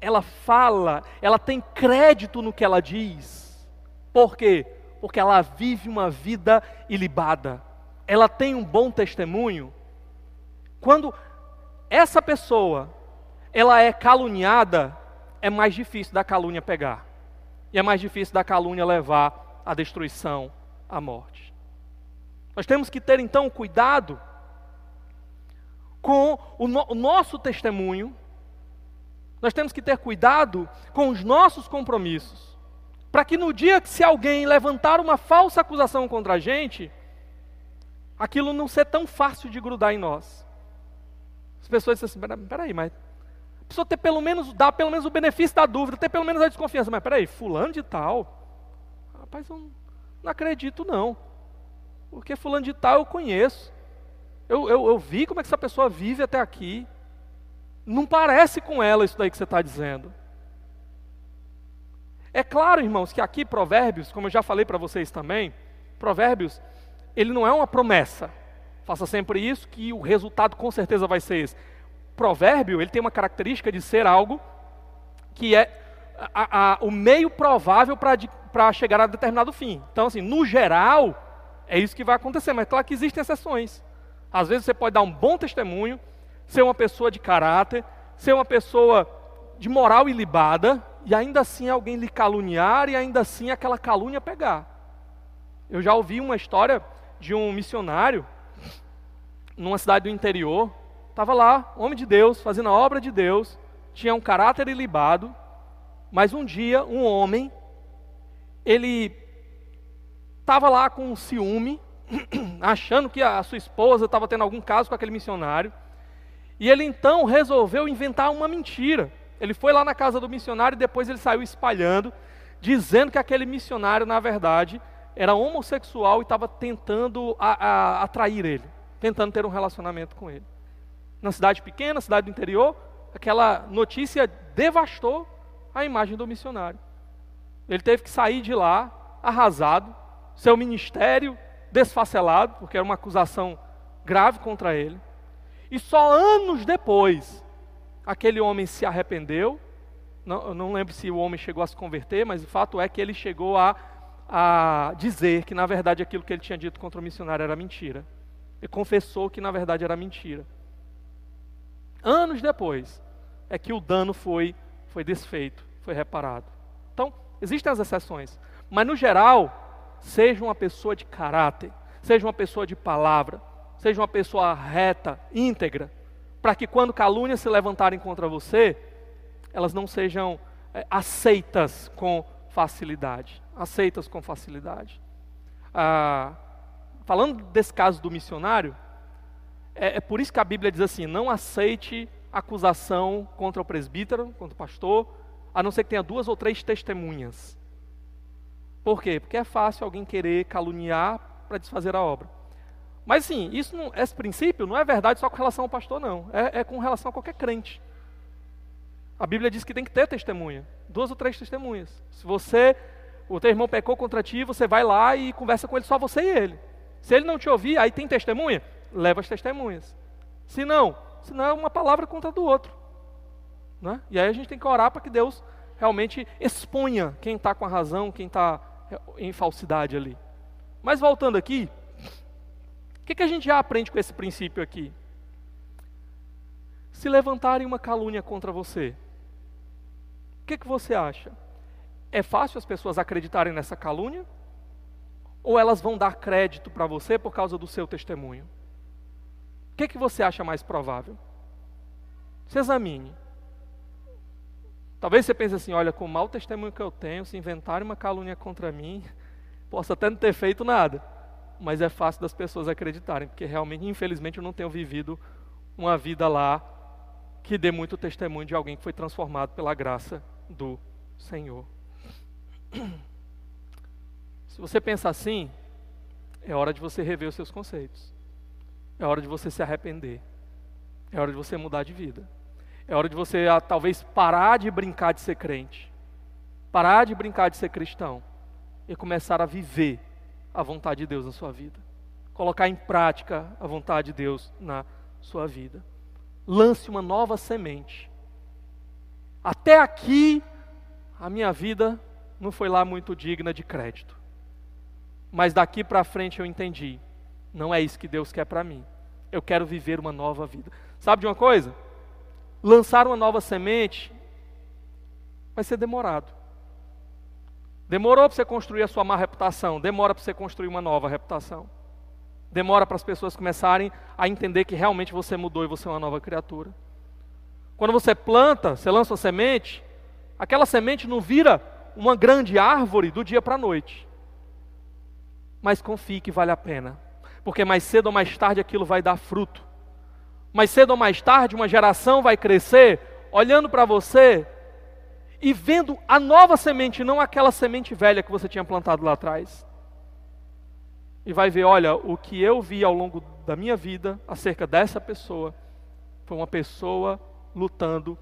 S1: ela fala, ela tem crédito no que ela diz. Por quê? Porque ela vive uma vida ilibada. Ela tem um bom testemunho. Quando essa pessoa ela é caluniada, é mais difícil da calúnia pegar. E é mais difícil da calúnia levar à destruição, à morte. Nós temos que ter então cuidado com o, no, o nosso testemunho. Nós temos que ter cuidado com os nossos compromissos. Para que no dia que se alguém levantar uma falsa acusação contra a gente, aquilo não ser tão fácil de grudar em nós. As pessoas dizem assim, peraí, mas a pessoa ter pelo menos, dar pelo menos o benefício da dúvida, ter pelo menos a desconfiança, mas peraí, fulano de tal, rapaz, eu não acredito não, porque fulano de tal eu conheço, eu, eu, eu vi como é que essa pessoa vive até aqui, não parece com ela isso daí que você está dizendo. É claro, irmãos, que aqui Provérbios, como eu já falei para vocês também, Provérbios, ele não é uma promessa. Faça sempre isso, que o resultado com certeza vai ser esse. Provérbio, ele tem uma característica de ser algo que é a, a, o meio provável para chegar a determinado fim. Então, assim, no geral, é isso que vai acontecer, mas claro que existem exceções. Às vezes você pode dar um bom testemunho, ser uma pessoa de caráter, ser uma pessoa de moral ilibada, e ainda assim alguém lhe caluniar e ainda assim aquela calúnia pegar. Eu já ouvi uma história de um missionário numa cidade do interior, estava lá, homem de Deus, fazendo a obra de Deus, tinha um caráter ilibado, mas um dia um homem, ele estava lá com um ciúme, achando que a sua esposa estava tendo algum caso com aquele missionário, e ele então resolveu inventar uma mentira. Ele foi lá na casa do missionário e depois ele saiu espalhando, dizendo que aquele missionário, na verdade, era homossexual e estava tentando a, a, atrair ele, tentando ter um relacionamento com ele. Na cidade pequena, cidade do interior, aquela notícia devastou a imagem do missionário. Ele teve que sair de lá arrasado, seu ministério desfacelado, porque era uma acusação grave contra ele. E só anos depois, aquele homem se arrependeu. Não, eu não lembro se o homem chegou a se converter, mas o fato é que ele chegou a, a dizer que, na verdade, aquilo que ele tinha dito contra o missionário era mentira. Ele confessou que, na verdade, era mentira. Anos depois, é que o dano foi, foi desfeito, foi reparado. Então, existem as exceções. Mas, no geral, seja uma pessoa de caráter, seja uma pessoa de palavra, seja uma pessoa reta, íntegra, para que quando calúnias se levantarem contra você, elas não sejam é, aceitas com facilidade. Aceitas com facilidade. Ah, falando desse caso do missionário, é, é por isso que a Bíblia diz assim: não aceite acusação contra o presbítero, contra o pastor, a não ser que tenha duas ou três testemunhas. Por quê? Porque é fácil alguém querer caluniar para desfazer a obra. Mas sim, isso não, esse princípio não é verdade só com relação ao pastor, não. É, é, com relação a qualquer crente. A Bíblia diz que tem que ter testemunha. Duas ou três testemunhas. Se você, o teu irmão pecou contra ti, você vai lá e conversa com ele só você e ele. Se ele não te ouvir, aí tem testemunha? Leva as testemunhas. Se não, se não é uma palavra contra do outro. Né? E aí a gente tem que orar para que Deus realmente exponha quem está com a razão, quem está em falsidade ali. Mas voltando aqui, o que, que a gente já aprende com esse princípio aqui? Se levantarem uma calúnia contra você, o que, que você acha? É fácil as pessoas acreditarem nessa calúnia? Ou elas vão dar crédito para você por causa do seu testemunho? O que, que você acha mais provável? Se examine. Talvez você pense assim: olha, com o mau testemunho que eu tenho, se inventarem uma calúnia contra mim, posso até não ter feito nada mas é fácil das pessoas acreditarem, porque realmente, infelizmente, eu não tenho vivido uma vida lá que dê muito testemunho de alguém que foi transformado pela graça do Senhor. Se você pensa assim, é hora de você rever os seus conceitos. É hora de você se arrepender. É hora de você mudar de vida. É hora de você ah, talvez parar de brincar de ser crente. Parar de brincar de ser cristão e começar a viver a vontade de Deus na sua vida. Colocar em prática a vontade de Deus na sua vida. Lance uma nova semente. Até aqui, a minha vida não foi lá muito digna de crédito. Mas daqui para frente eu entendi. Não é isso que Deus quer para mim. Eu quero viver uma nova vida. Sabe de uma coisa? Lançar uma nova semente vai ser demorado. Demorou para você construir a sua má reputação, demora para você construir uma nova reputação. Demora para as pessoas começarem a entender que realmente você mudou e você é uma nova criatura. Quando você planta, você lança uma semente, aquela semente não vira uma grande árvore do dia para a noite. Mas confie que vale a pena, porque mais cedo ou mais tarde aquilo vai dar fruto. Mais cedo ou mais tarde uma geração vai crescer olhando para você e vendo a nova semente, não aquela semente velha que você tinha plantado lá atrás. E vai ver, olha, o que eu vi ao longo da minha vida acerca dessa pessoa foi uma pessoa lutando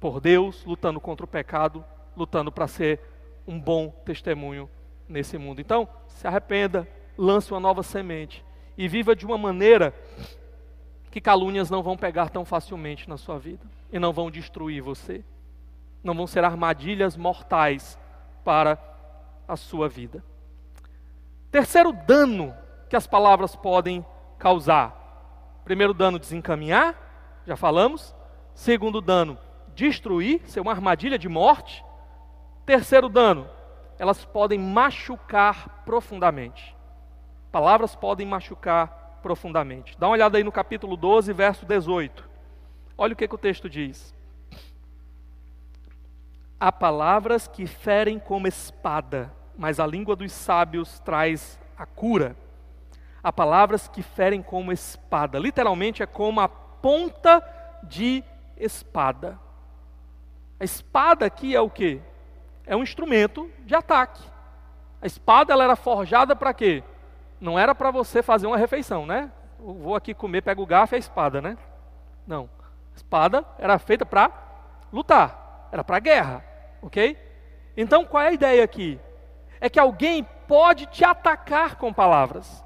S1: por Deus, lutando contra o pecado, lutando para ser um bom testemunho nesse mundo. Então, se arrependa, lance uma nova semente e viva de uma maneira que calúnias não vão pegar tão facilmente na sua vida e não vão destruir você não vão ser armadilhas mortais para a sua vida. Terceiro dano que as palavras podem causar: primeiro dano, desencaminhar, já falamos. Segundo dano, destruir, ser uma armadilha de morte. Terceiro dano, elas podem machucar profundamente. Palavras podem machucar profundamente. Dá uma olhada aí no capítulo 12, verso 18. Olha o que, que o texto diz. Há palavras que ferem como espada, mas a língua dos sábios traz a cura. Há palavras que ferem como espada, literalmente é como a ponta de espada. A espada aqui é o que? É um instrumento de ataque. A espada ela era forjada para quê? Não era para você fazer uma refeição, né? Eu vou aqui comer, pego o garfo e a espada, né? Não. A espada era feita para lutar, era para guerra, ok? Então qual é a ideia aqui? É que alguém pode te atacar com palavras.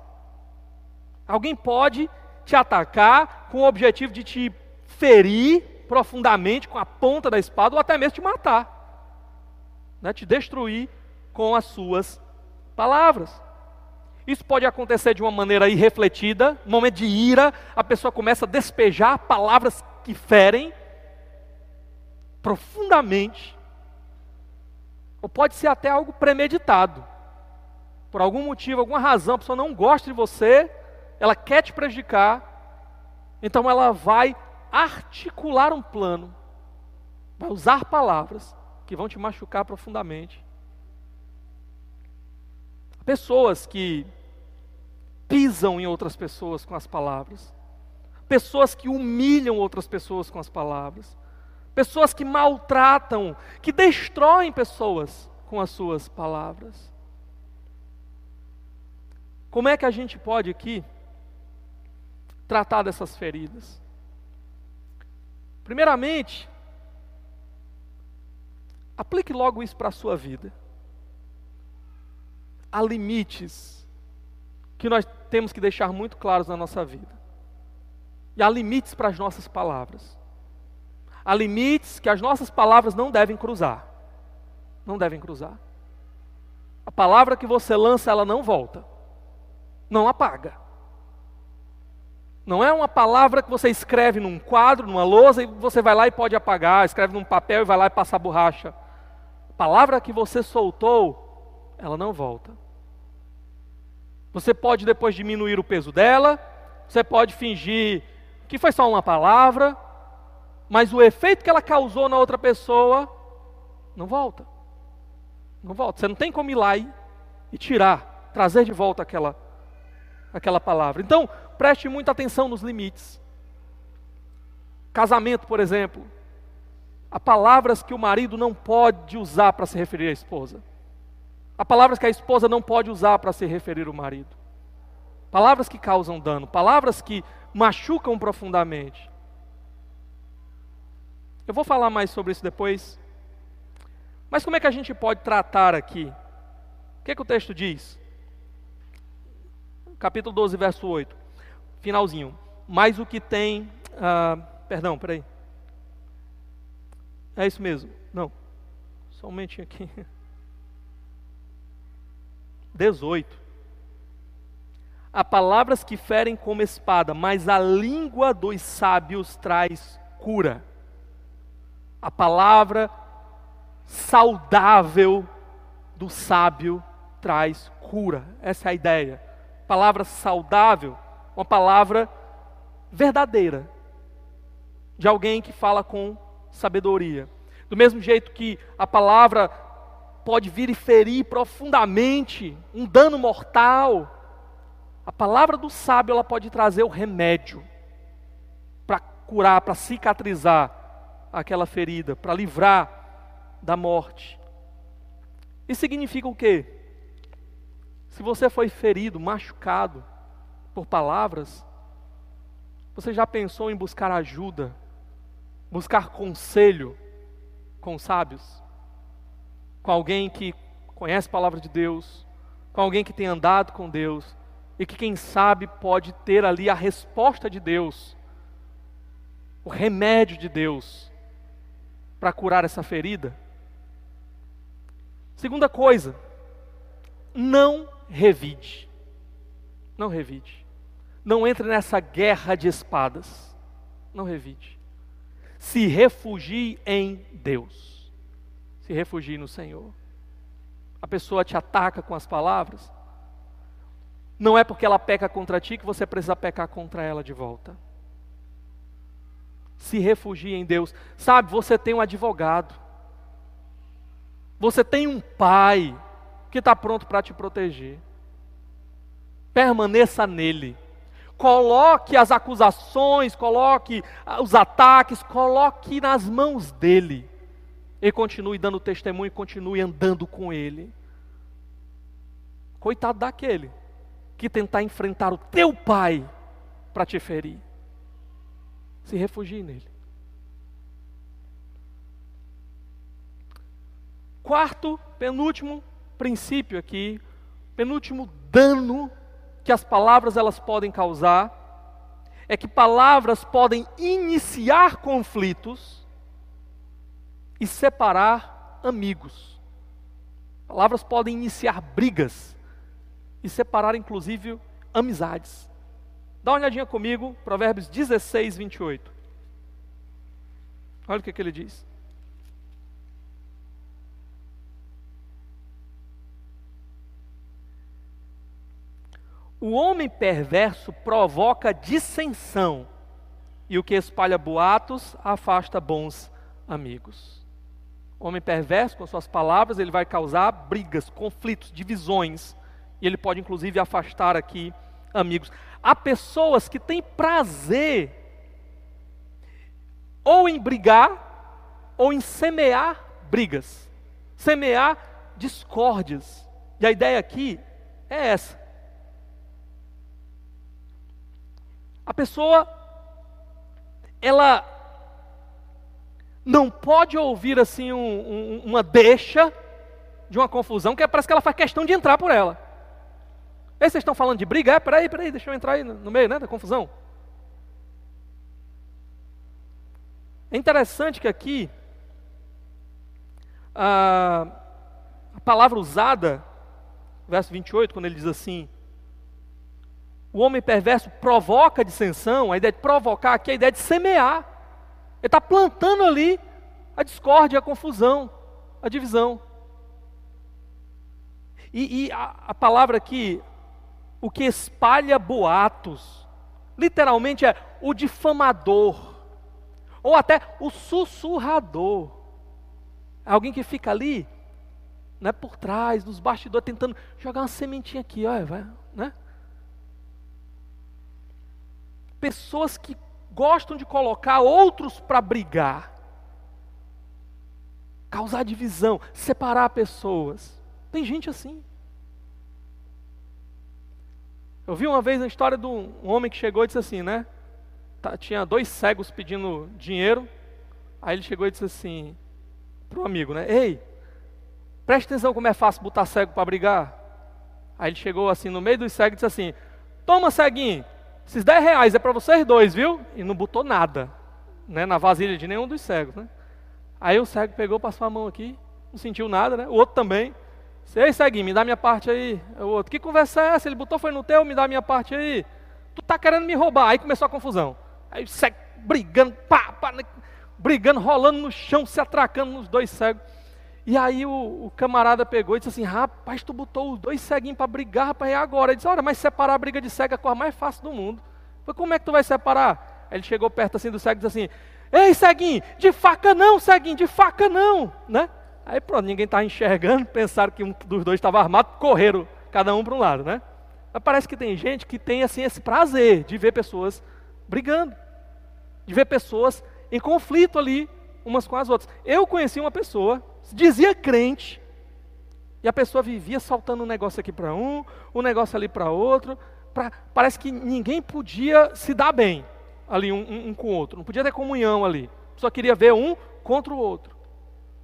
S1: Alguém pode te atacar com o objetivo de te ferir profundamente com a ponta da espada ou até mesmo te matar, né, te destruir com as suas palavras. Isso pode acontecer de uma maneira irrefletida, momento de ira, a pessoa começa a despejar palavras que ferem profundamente. Ou pode ser até algo premeditado. Por algum motivo, alguma razão, a pessoa não gosta de você, ela quer te prejudicar, então ela vai articular um plano, vai usar palavras que vão te machucar profundamente. Pessoas que pisam em outras pessoas com as palavras, pessoas que humilham outras pessoas com as palavras, pessoas que maltratam, que destroem pessoas com as suas palavras. Como é que a gente pode aqui tratar dessas feridas? Primeiramente, aplique logo isso para a sua vida. Há limites que nós temos que deixar muito claros na nossa vida. E há limites para as nossas palavras. Há limites que as nossas palavras não devem cruzar. Não devem cruzar. A palavra que você lança, ela não volta. Não apaga. Não é uma palavra que você escreve num quadro, numa lousa, e você vai lá e pode apagar, escreve num papel e vai lá e passa a borracha. A palavra que você soltou, ela não volta. Você pode depois diminuir o peso dela, você pode fingir que foi só uma palavra, mas o efeito que ela causou na outra pessoa não volta. Não volta. Você não tem como ir lá e, e tirar, trazer de volta aquela, aquela palavra. Então, preste muita atenção nos limites. Casamento, por exemplo. Há palavras que o marido não pode usar para se referir à esposa. Há palavras que a esposa não pode usar para se referir ao marido. Palavras que causam dano, palavras que machucam profundamente. Eu vou falar mais sobre isso depois. Mas como é que a gente pode tratar aqui? O que, é que o texto diz? Capítulo 12, verso 8 finalzinho. Mas o que tem. Ah, perdão, peraí. É isso mesmo. Não. Só um momentinho aqui. 18. Há palavras que ferem como espada, mas a língua dos sábios traz cura. A palavra saudável do sábio traz cura. Essa é a ideia. Palavra saudável uma palavra verdadeira, de alguém que fala com sabedoria. Do mesmo jeito que a palavra pode vir e ferir profundamente, um dano mortal, a palavra do sábio ela pode trazer o remédio para curar, para cicatrizar aquela ferida, para livrar da morte. Isso significa o quê? Se você foi ferido, machucado, por palavras, você já pensou em buscar ajuda, buscar conselho com sábios? Com alguém que conhece a palavra de Deus, com alguém que tem andado com Deus e que, quem sabe, pode ter ali a resposta de Deus, o remédio de Deus para curar essa ferida? Segunda coisa, não revide. Não revide. Não entre nessa guerra de espadas. Não revide. Se refugie em Deus. Se refugie no Senhor. A pessoa te ataca com as palavras. Não é porque ela peca contra ti que você precisa pecar contra ela de volta. Se refugie em Deus. Sabe, você tem um advogado. Você tem um pai que está pronto para te proteger. Permaneça nele. Coloque as acusações, coloque os ataques, coloque nas mãos dele. E continue dando testemunho continue andando com ele. Coitado daquele que tentar enfrentar o teu pai para te ferir. Se refugie nele. Quarto, penúltimo princípio aqui, penúltimo dano que as palavras elas podem causar é que palavras podem iniciar conflitos e separar amigos. Palavras podem iniciar brigas e separar, inclusive, amizades. Dá uma olhadinha comigo, Provérbios 16, 28. Olha o que, que ele diz. O homem perverso provoca dissensão, e o que espalha boatos afasta bons amigos. O homem perverso, com suas palavras, ele vai causar brigas, conflitos, divisões e ele pode inclusive afastar aqui amigos. Há pessoas que têm prazer ou em brigar ou em semear brigas, semear discórdias. E a ideia aqui é essa. A pessoa ela não pode ouvir assim um, um, uma deixa de uma confusão que parece que ela faz questão de entrar por ela. Ei, vocês estão falando de briga? É, peraí, peraí, deixa eu entrar aí no meio né, da confusão. É interessante que aqui a, a palavra usada, verso 28, quando ele diz assim: o homem perverso provoca dissensão, a ideia de provocar aqui é a ideia de semear. Ele está plantando ali a discórdia, a confusão, a divisão. E, e a, a, palavra aqui, o que espalha boatos. Literalmente é o difamador, ou até o sussurrador. Alguém que fica ali, né, por trás, nos bastidores, tentando jogar uma sementinha aqui, olha, vai, né? Pessoas que gostam de colocar outros para brigar, causar divisão, separar pessoas. Tem gente assim. Eu vi uma vez a história de um homem que chegou e disse assim, né? Tá, tinha dois cegos pedindo dinheiro. Aí ele chegou e disse assim para o amigo, né? Ei, preste atenção como é fácil botar cego para brigar. Aí ele chegou assim no meio dos cegos e disse assim: Toma, ceguinho, esses 10 reais é para vocês dois, viu? E não botou nada né, na vasilha de nenhum dos cegos, né? Aí o cego pegou, passou a mão aqui, não sentiu nada, né? O outro também. Ei, segue, me dá minha parte aí. O outro, que conversa é essa? Ele botou, foi no teu, me dá minha parte aí. Tu tá querendo me roubar. Aí começou a confusão. Aí segue, brigando, pá, pá, né, brigando, rolando no chão, se atracando nos dois cegos. E aí o, o, camarada pegou e disse assim: Rapaz, tu botou os dois ceguinhos para brigar, rapaz, e agora? Ele disse: Olha, mas separar a briga de cego é a coisa mais fácil do mundo. Falei, como é que tu vai separar? Aí ele chegou perto assim do cego e disse assim: Ei, ceguinho, de faca não, ceguinho, de faca não, né? Aí pronto, ninguém estava enxergando, pensaram que um dos dois estava armado, correram cada um para um lado, né? Mas parece que tem gente que tem assim esse prazer de ver pessoas brigando, de ver pessoas em conflito ali umas com as outras. Eu conheci uma pessoa, dizia crente, e a pessoa vivia saltando um negócio aqui para um, um negócio ali para outro, pra, parece que ninguém podia se dar bem ali um, um, um com o outro, não podia ter comunhão ali, só queria ver um contra o outro.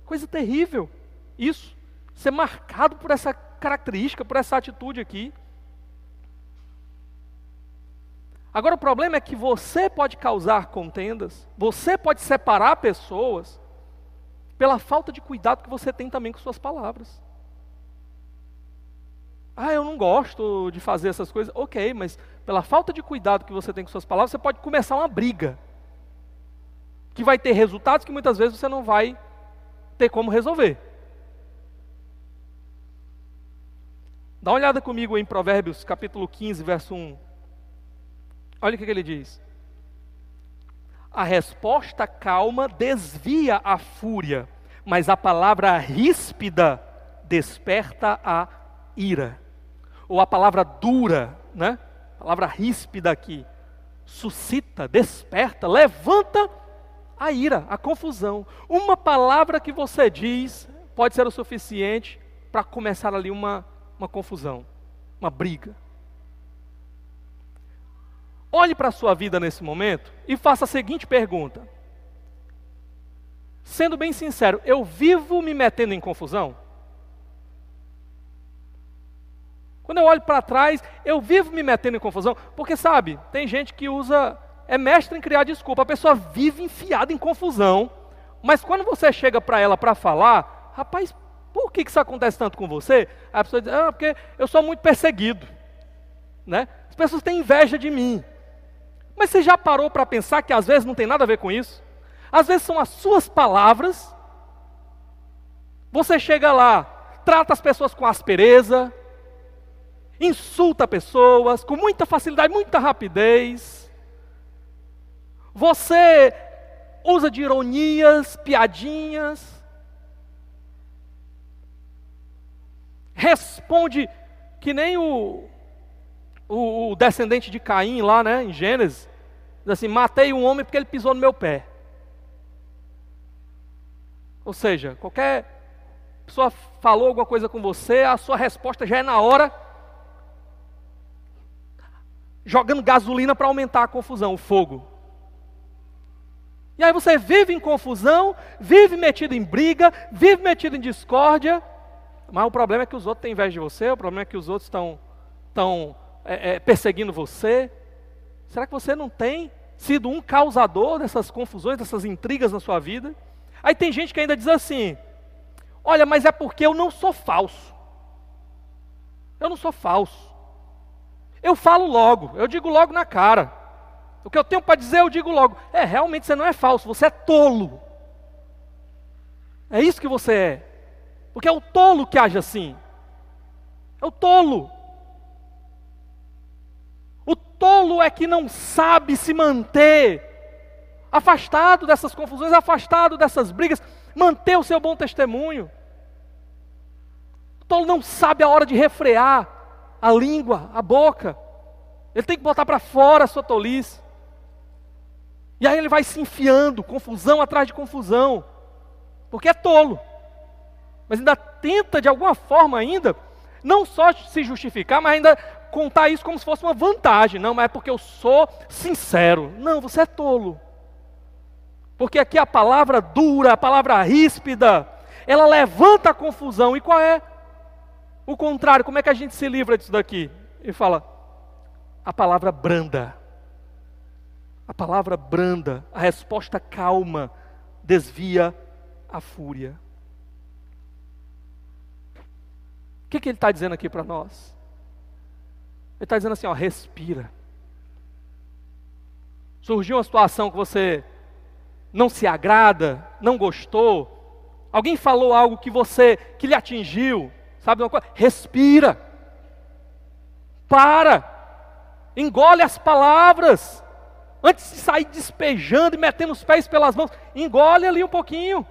S1: Coisa terrível. Isso. Ser marcado por essa característica, por essa atitude aqui. Agora o problema é que você pode causar contendas, você pode separar pessoas pela falta de cuidado que você tem também com suas palavras. Ah, eu não gosto de fazer essas coisas. Ok, mas pela falta de cuidado que você tem com suas palavras, você pode começar uma briga. Que vai ter resultados que muitas vezes você não vai ter como resolver. Dá uma olhada comigo em Provérbios capítulo 15, verso 1. Olha o que, ele diz. A resposta calma desvia a fúria, mas a palavra ríspida desperta a ira. Ou a palavra dura, né? A palavra ríspida aqui, suscita, desperta, levanta a ira, a confusão. Uma palavra que você diz pode ser o suficiente para começar ali uma, uma confusão, uma briga. Olhe para a sua vida nesse momento e faça a seguinte pergunta. Sendo bem sincero, eu vivo me metendo em confusão? Quando eu olho para trás, eu vivo me metendo em confusão, porque sabe, tem gente que usa, é mestre em criar desculpa, a pessoa vive enfiada em confusão, mas quando você chega para ela para falar, rapaz, por que, que isso acontece tanto com você? A pessoa diz, ah, porque eu sou muito perseguido, né? As pessoas têm inveja de mim. Mas você já parou para pensar que às vezes não tem nada a ver com isso? Às vezes são as suas palavras. Você chega lá, trata as pessoas com aspereza, insulta pessoas com muita facilidade, muita rapidez. Você usa de ironias, piadinhas. Responde que nem o, o, o descendente de Caim lá, né, em Gênesis. Diz assim: matei um homem porque ele pisou no meu pé. Ou seja, qualquer pessoa falou alguma coisa com você, a sua resposta já é na hora jogando gasolina para aumentar a confusão, o fogo. E aí você vive em confusão, vive metido em briga, vive metido em discórdia, mas o problema é que os outros têm inveja de você, o problema é que os outros estão tão, é, é, perseguindo você. Será que você não tem sido um causador dessas confusões, dessas intrigas na sua vida? Aí tem gente que ainda diz assim: olha, mas é porque eu não sou falso. Eu não sou falso. Eu falo logo, eu digo logo na cara. O que eu tenho para dizer, eu digo logo. É, realmente você não é falso, você é tolo. É isso que você é. Porque é o tolo que age assim. É o tolo. O tolo é que não sabe se manter afastado dessas confusões, afastado dessas brigas, manter o seu bom testemunho. O tolo não sabe a hora de refrear a língua, a boca. Ele tem que botar para fora a sua tolice. E aí ele vai se enfiando, confusão atrás de confusão, porque é tolo. Mas ainda tenta de alguma forma ainda, não só se justificar, mas ainda contar isso como se fosse uma vantagem. Não, mas é porque eu sou sincero. Não, você é tolo. Porque aqui a palavra dura, a palavra ríspida, ela levanta a confusão. E qual é o contrário, como é que a gente se livra disso daqui? Ele fala, a palavra branda. A palavra branda, a resposta calma, desvia a fúria. O que, que ele está dizendo aqui para nós? Ele está dizendo assim: ó, respira. Surgiu uma situação que você não se agrada, não gostou, alguém falou algo que você que lhe atingiu, Sabe uma coisa? Respira. Para. Engole as palavras. Antes de sair despejando e metendo os pés pelas mãos, engole ali um pouquinho.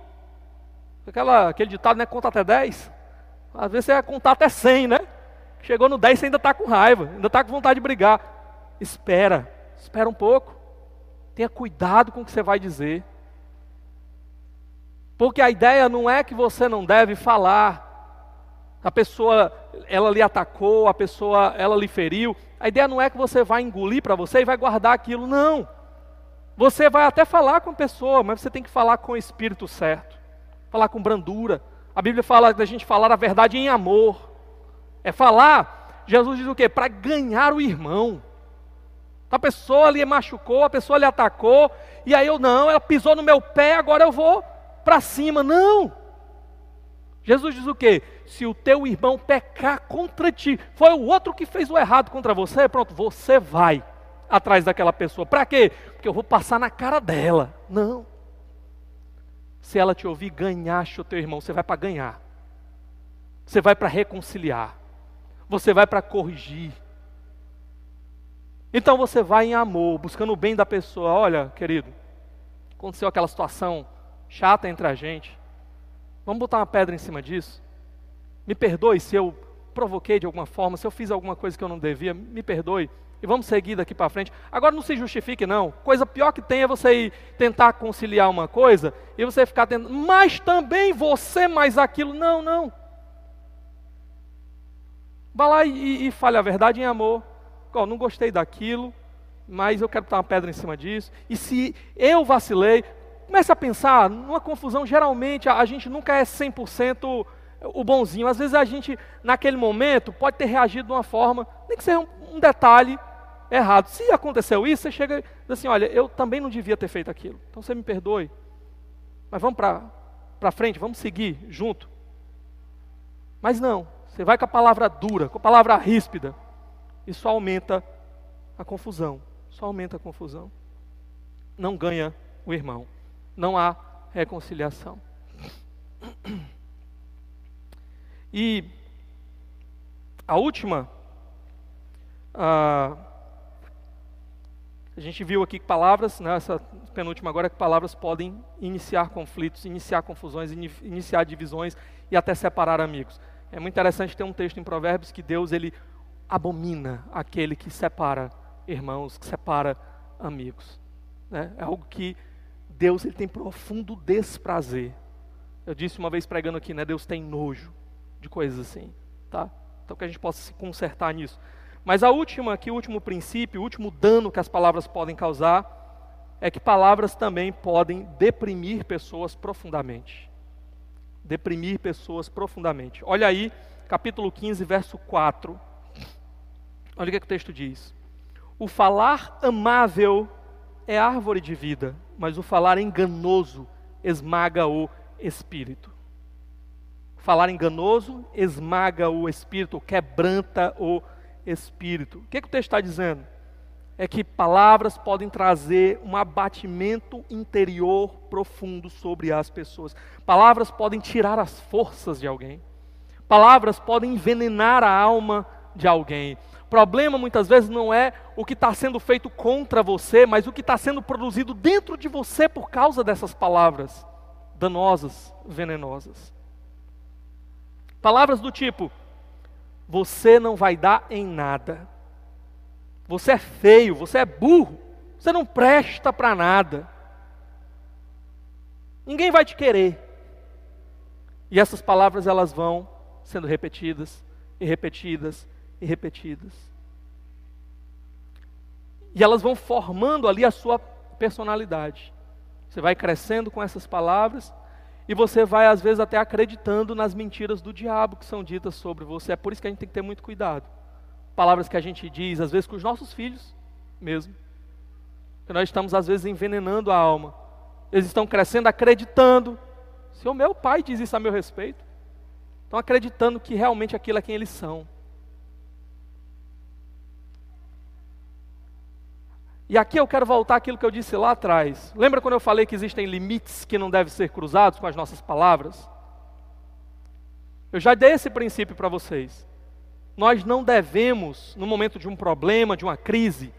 S1: Aquela, aquele ditado, né? Conta até 10. Às vezes você vai contar até 100, né? Chegou no 10 você ainda está com raiva, ainda está com vontade de brigar. Espera, espera um pouco. Tenha cuidado com o que você vai dizer. Porque a ideia não é que você não deve falar, a pessoa, ela lhe atacou, a pessoa, ela lhe feriu. A ideia não é que você vai engolir para você e vai guardar aquilo, não. Você vai até falar com a pessoa, mas você tem que falar com o espírito certo, falar com brandura. A Bíblia fala da gente falar a verdade em amor. É falar, Jesus diz o quê? Para ganhar o irmão. A pessoa lhe machucou, a pessoa lhe atacou, e aí eu não, ela pisou no meu pé, agora eu vou para cima. Não! Jesus diz o quê? Se o teu irmão pecar contra ti, foi o outro que fez o errado contra você, pronto, você vai atrás daquela pessoa. Para quê? Porque eu vou passar na cara dela. Não. Se ela te ouvir, ganhaste o teu irmão, você vai para ganhar. Você vai para reconciliar. Você vai para corrigir. Então você vai em amor, buscando o bem da pessoa. Olha, querido, aconteceu aquela situação chata entre a gente. Vamos botar uma pedra em cima disso? Me perdoe se eu provoquei de alguma forma, se eu fiz alguma coisa que eu não devia, me perdoe. E vamos seguir daqui para frente. Agora não se justifique, não. Coisa pior que tem é você ir tentar conciliar uma coisa e você ficar tentando, mas também você mais aquilo. Não, não. Vá lá e, e fale a verdade em amor. Oh, não gostei daquilo, mas eu quero botar uma pedra em cima disso. E se eu vacilei, Comece a pensar, numa confusão, geralmente a, a gente nunca é 100% o bonzinho. Às vezes a gente, naquele momento, pode ter reagido de uma forma, nem que seja um, um detalhe errado. Se aconteceu isso, você chega e diz assim: olha, eu também não devia ter feito aquilo. Então você me perdoe. Mas vamos para frente, vamos seguir junto. Mas não, você vai com a palavra dura, com a palavra ríspida. Isso aumenta a confusão. Só aumenta a confusão. Não ganha o irmão não há reconciliação. E a última, a, a gente viu aqui que palavras, né, penúltima agora, que palavras podem iniciar conflitos, iniciar confusões, iniciar divisões e até separar amigos. É muito interessante ter um texto em Provérbios que Deus ele abomina aquele que separa irmãos, que separa amigos. Né? É algo que Deus ele tem profundo desprazer. Eu disse uma vez pregando aqui, né? Deus tem nojo de coisas assim, tá? Então que a gente possa se consertar nisso. Mas a última aqui, o último princípio, o último dano que as palavras podem causar é que palavras também podem deprimir pessoas profundamente. Deprimir pessoas profundamente. Olha aí, capítulo 15, verso 4. Olha o que, é que o texto diz. O falar amável é árvore de vida, mas o falar enganoso esmaga o espírito. Falar enganoso esmaga o espírito, quebranta o espírito. O que, é que o texto está dizendo? É que palavras podem trazer um abatimento interior profundo sobre as pessoas. Palavras podem tirar as forças de alguém. Palavras podem envenenar a alma de alguém problema muitas vezes não é o que está sendo feito contra você, mas o que está sendo produzido dentro de você por causa dessas palavras danosas, venenosas. Palavras do tipo: você não vai dar em nada, você é feio, você é burro, você não presta para nada, ninguém vai te querer. E essas palavras elas vão sendo repetidas e repetidas e repetidas. E elas vão formando ali a sua personalidade. Você vai crescendo com essas palavras e você vai, às vezes, até acreditando nas mentiras do diabo que são ditas sobre você. É por isso que a gente tem que ter muito cuidado. Palavras que a gente diz, às vezes, com os nossos filhos mesmo. Que nós estamos, às vezes, envenenando a alma. Eles estão crescendo acreditando. Se o meu pai diz isso a meu respeito, estão acreditando que realmente aquilo é quem eles são. E aqui eu quero voltar àquilo que eu disse lá atrás. Lembra quando eu falei que existem limites que não devem ser cruzados com as nossas palavras? Eu já dei esse princípio para vocês. Nós não devemos, no momento de um problema, de uma crise,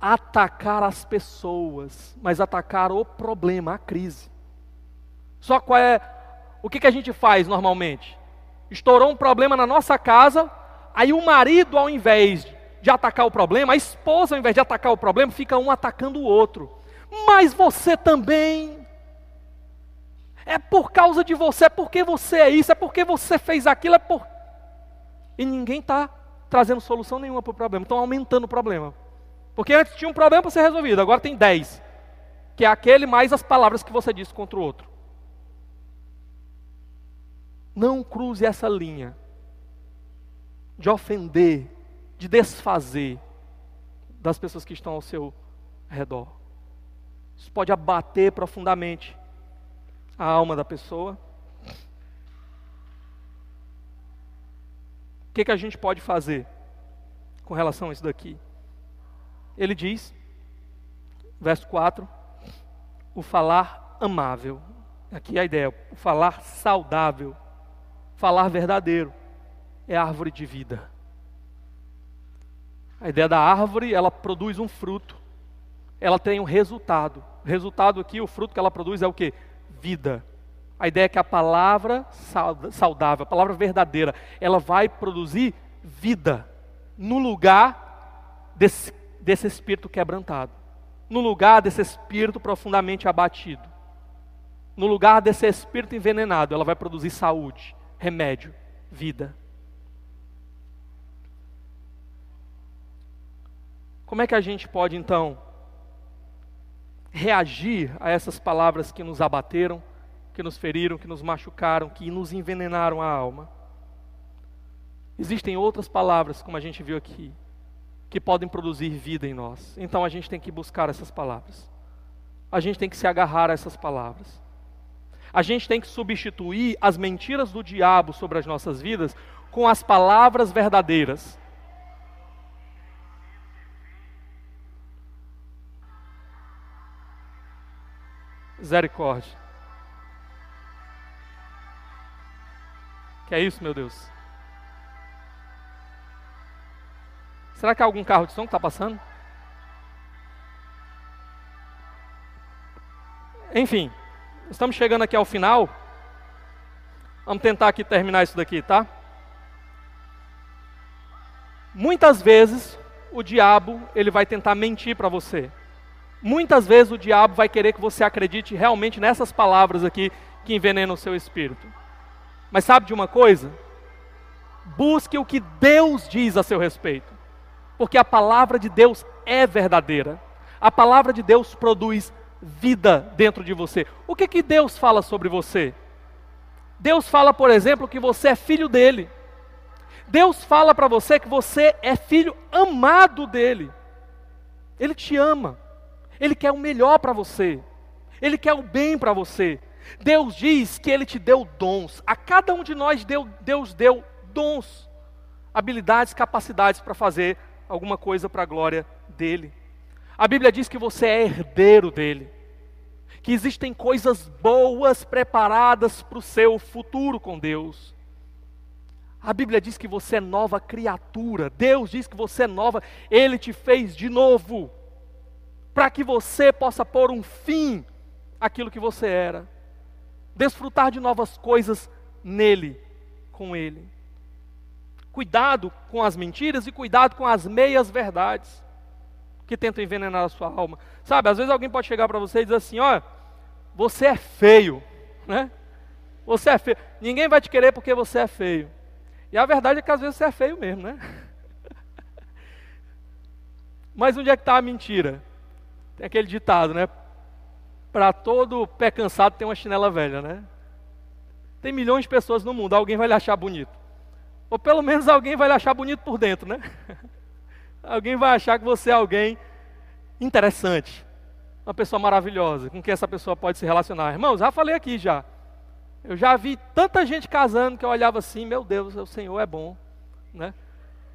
S1: atacar as pessoas, mas atacar o problema, a crise. Só qual é o que, que a gente faz normalmente? Estourou um problema na nossa casa, aí o marido, ao invés de atacar o problema, a esposa, ao invés de atacar o problema, fica um atacando o outro. Mas você também. É por causa de você, é porque você é isso, é porque você fez aquilo, é por. E ninguém está trazendo solução nenhuma para o problema, estão aumentando o problema. Porque antes tinha um problema para ser resolvido, agora tem dez. Que é aquele mais as palavras que você disse contra o outro. Não cruze essa linha de ofender, de desfazer das pessoas que estão ao seu redor. Isso pode abater profundamente a alma da pessoa. O que, que a gente pode fazer com relação a isso daqui? Ele diz, verso 4, o falar amável. Aqui a ideia, o falar saudável, falar verdadeiro, é árvore de vida. A ideia da árvore, ela produz um fruto, ela tem um resultado. O resultado aqui, o fruto que ela produz é o que? Vida. A ideia é que a palavra saudável, a palavra verdadeira, ela vai produzir vida no lugar desse, desse espírito quebrantado, no lugar desse espírito profundamente abatido, no lugar desse espírito envenenado, ela vai produzir saúde, remédio, vida. Como é que a gente pode então reagir a essas palavras que nos abateram, que nos feriram, que nos machucaram, que nos envenenaram a alma? Existem outras palavras, como a gente viu aqui, que podem produzir vida em nós. Então a gente tem que buscar essas palavras. A gente tem que se agarrar a essas palavras. A gente tem que substituir as mentiras do diabo sobre as nossas vidas com as palavras verdadeiras. Misericórdia. Que é isso, meu Deus? Será que há algum carro de som que está passando? Enfim, estamos chegando aqui ao final. Vamos tentar aqui terminar isso daqui, tá? Muitas vezes o diabo ele vai tentar mentir para você. Muitas vezes o diabo vai querer que você acredite realmente nessas palavras aqui que envenenam o seu espírito. Mas sabe de uma coisa? Busque o que Deus diz a seu respeito. Porque a palavra de Deus é verdadeira. A palavra de Deus produz vida dentro de você. O que, que Deus fala sobre você? Deus fala, por exemplo, que você é filho dele. Deus fala para você que você é filho amado dele. Ele te ama. Ele quer o melhor para você. Ele quer o bem para você. Deus diz que Ele te deu dons. A cada um de nós deu, Deus deu dons, habilidades, capacidades para fazer alguma coisa para a glória dEle. A Bíblia diz que você é herdeiro dEle. Que existem coisas boas preparadas para o seu futuro com Deus. A Bíblia diz que você é nova criatura. Deus diz que você é nova. Ele te fez de novo para que você possa pôr um fim àquilo que você era, desfrutar de novas coisas nele, com ele. Cuidado com as mentiras e cuidado com as meias verdades que tentam envenenar a sua alma. Sabe, às vezes alguém pode chegar para você e dizer assim: olha, você é feio, né? Você é feio. Ninguém vai te querer porque você é feio. E a verdade é que às vezes você é feio mesmo, né? Mas onde é que está a mentira? Tem aquele ditado, né? Para todo pé cansado tem uma chinela velha, né? Tem milhões de pessoas no mundo, alguém vai lhe achar bonito. Ou pelo menos alguém vai lhe achar bonito por dentro, né? alguém vai achar que você é alguém interessante, uma pessoa maravilhosa, com quem essa pessoa pode se relacionar. Irmãos, já falei aqui já. Eu já vi tanta gente casando que eu olhava assim, meu Deus, o Senhor é bom, né?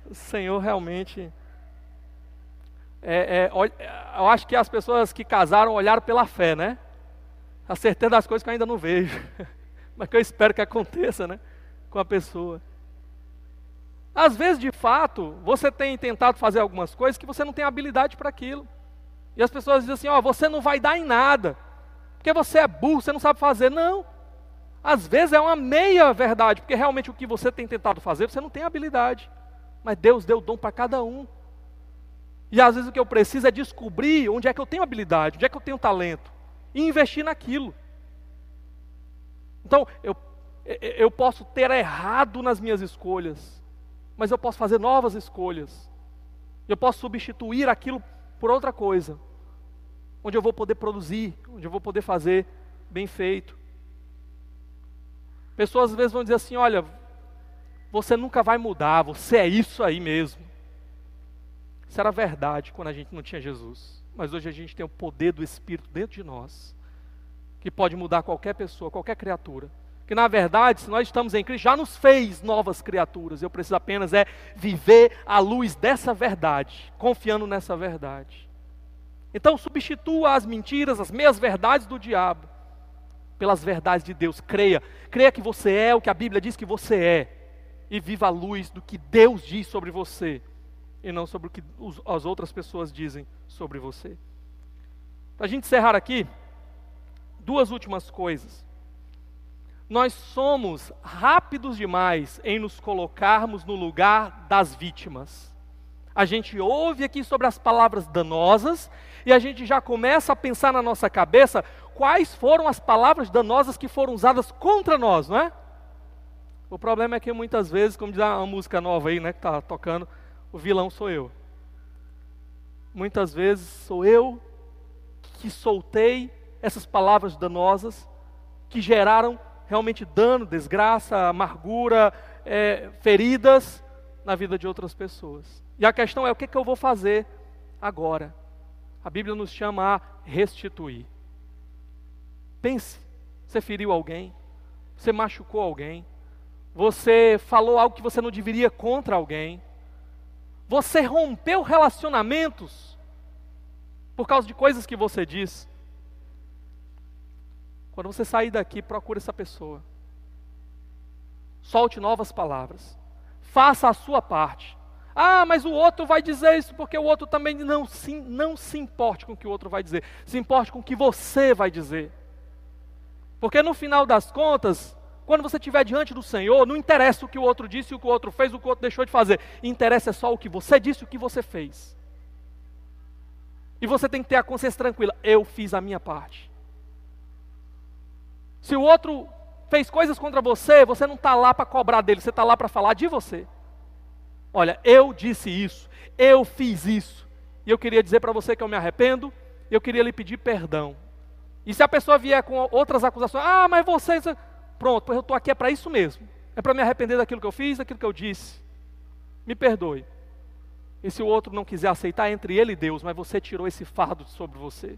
S1: O Senhor realmente é, é, eu acho que as pessoas que casaram olharam pela fé, né? A certeza das coisas que eu ainda não vejo, mas que eu espero que aconteça, né? Com a pessoa. Às vezes, de fato, você tem tentado fazer algumas coisas que você não tem habilidade para aquilo. E as pessoas dizem assim: Ó, oh, você não vai dar em nada, porque você é burro, você não sabe fazer. Não. Às vezes é uma meia verdade, porque realmente o que você tem tentado fazer, você não tem habilidade. Mas Deus deu dom para cada um. E às vezes o que eu preciso é descobrir onde é que eu tenho habilidade, onde é que eu tenho talento, e investir naquilo. Então, eu, eu posso ter errado nas minhas escolhas, mas eu posso fazer novas escolhas. Eu posso substituir aquilo por outra coisa, onde eu vou poder produzir, onde eu vou poder fazer bem feito. Pessoas às vezes vão dizer assim: olha, você nunca vai mudar, você é isso aí mesmo. Isso era verdade quando a gente não tinha Jesus. Mas hoje a gente tem o poder do Espírito dentro de nós, que pode mudar qualquer pessoa, qualquer criatura. Que na verdade, se nós estamos em Cristo, já nos fez novas criaturas. Eu preciso apenas é viver à luz dessa verdade, confiando nessa verdade. Então substitua as mentiras, as meias verdades do diabo pelas verdades de Deus. Creia, creia que você é o que a Bíblia diz que você é e viva a luz do que Deus diz sobre você e não sobre o que as outras pessoas dizem sobre você. Para a gente encerrar aqui, duas últimas coisas. Nós somos rápidos demais em nos colocarmos no lugar das vítimas. A gente ouve aqui sobre as palavras danosas e a gente já começa a pensar na nossa cabeça quais foram as palavras danosas que foram usadas contra nós, não é? O problema é que muitas vezes, como diz uma música nova aí, né, que está tocando, o vilão sou eu. Muitas vezes sou eu que soltei essas palavras danosas que geraram realmente dano, desgraça, amargura, é, feridas na vida de outras pessoas. E a questão é: o que, que eu vou fazer agora? A Bíblia nos chama a restituir. Pense: você feriu alguém, você machucou alguém, você falou algo que você não deveria contra alguém, você rompeu relacionamentos por causa de coisas que você diz. Quando você sair daqui, procure essa pessoa. Solte novas palavras. Faça a sua parte. Ah, mas o outro vai dizer isso porque o outro também não se, não se importe com o que o outro vai dizer. Se importe com o que você vai dizer. Porque no final das contas, quando você estiver diante do Senhor, não interessa o que o outro disse, o que o outro fez, o que o outro deixou de fazer. Interessa só o que você disse, o que você fez. E você tem que ter a consciência tranquila. Eu fiz a minha parte. Se o outro fez coisas contra você, você não está lá para cobrar dele, você está lá para falar de você. Olha, eu disse isso, eu fiz isso, e eu queria dizer para você que eu me arrependo, eu queria lhe pedir perdão. E se a pessoa vier com outras acusações, ah, mas você. Pronto, pois eu estou aqui é para isso mesmo. É para me arrepender daquilo que eu fiz, daquilo que eu disse. Me perdoe. E se o outro não quiser aceitar, entre ele e Deus, mas você tirou esse fardo sobre você.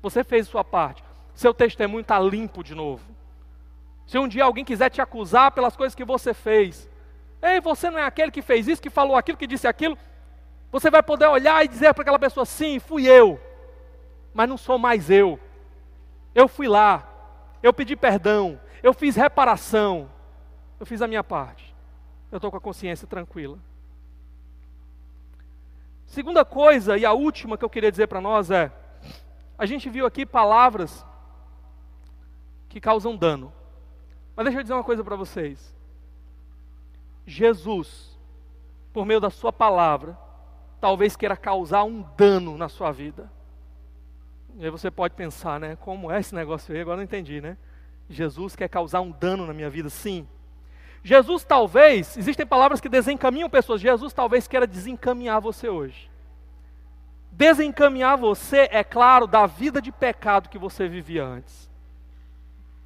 S1: Você fez sua parte seu testemunho está limpo de novo. Se um dia alguém quiser te acusar pelas coisas que você fez, ei, você não é aquele que fez isso, que falou aquilo, que disse aquilo, você vai poder olhar e dizer para aquela pessoa: sim, fui eu, mas não sou mais eu. Eu fui lá, eu pedi perdão, eu fiz reparação, eu fiz a minha parte. Eu estou com a consciência tranquila. Segunda coisa e a última que eu queria dizer para nós é: a gente viu aqui palavras que causam dano. Mas deixa eu dizer uma coisa para vocês. Jesus, por meio da Sua palavra, talvez queira causar um dano na sua vida. E aí você pode pensar, né? Como é esse negócio aí? Agora não entendi, né? Jesus quer causar um dano na minha vida, sim. Jesus talvez, existem palavras que desencaminham pessoas, Jesus talvez queira desencaminhar você hoje. Desencaminhar você, é claro, da vida de pecado que você vivia antes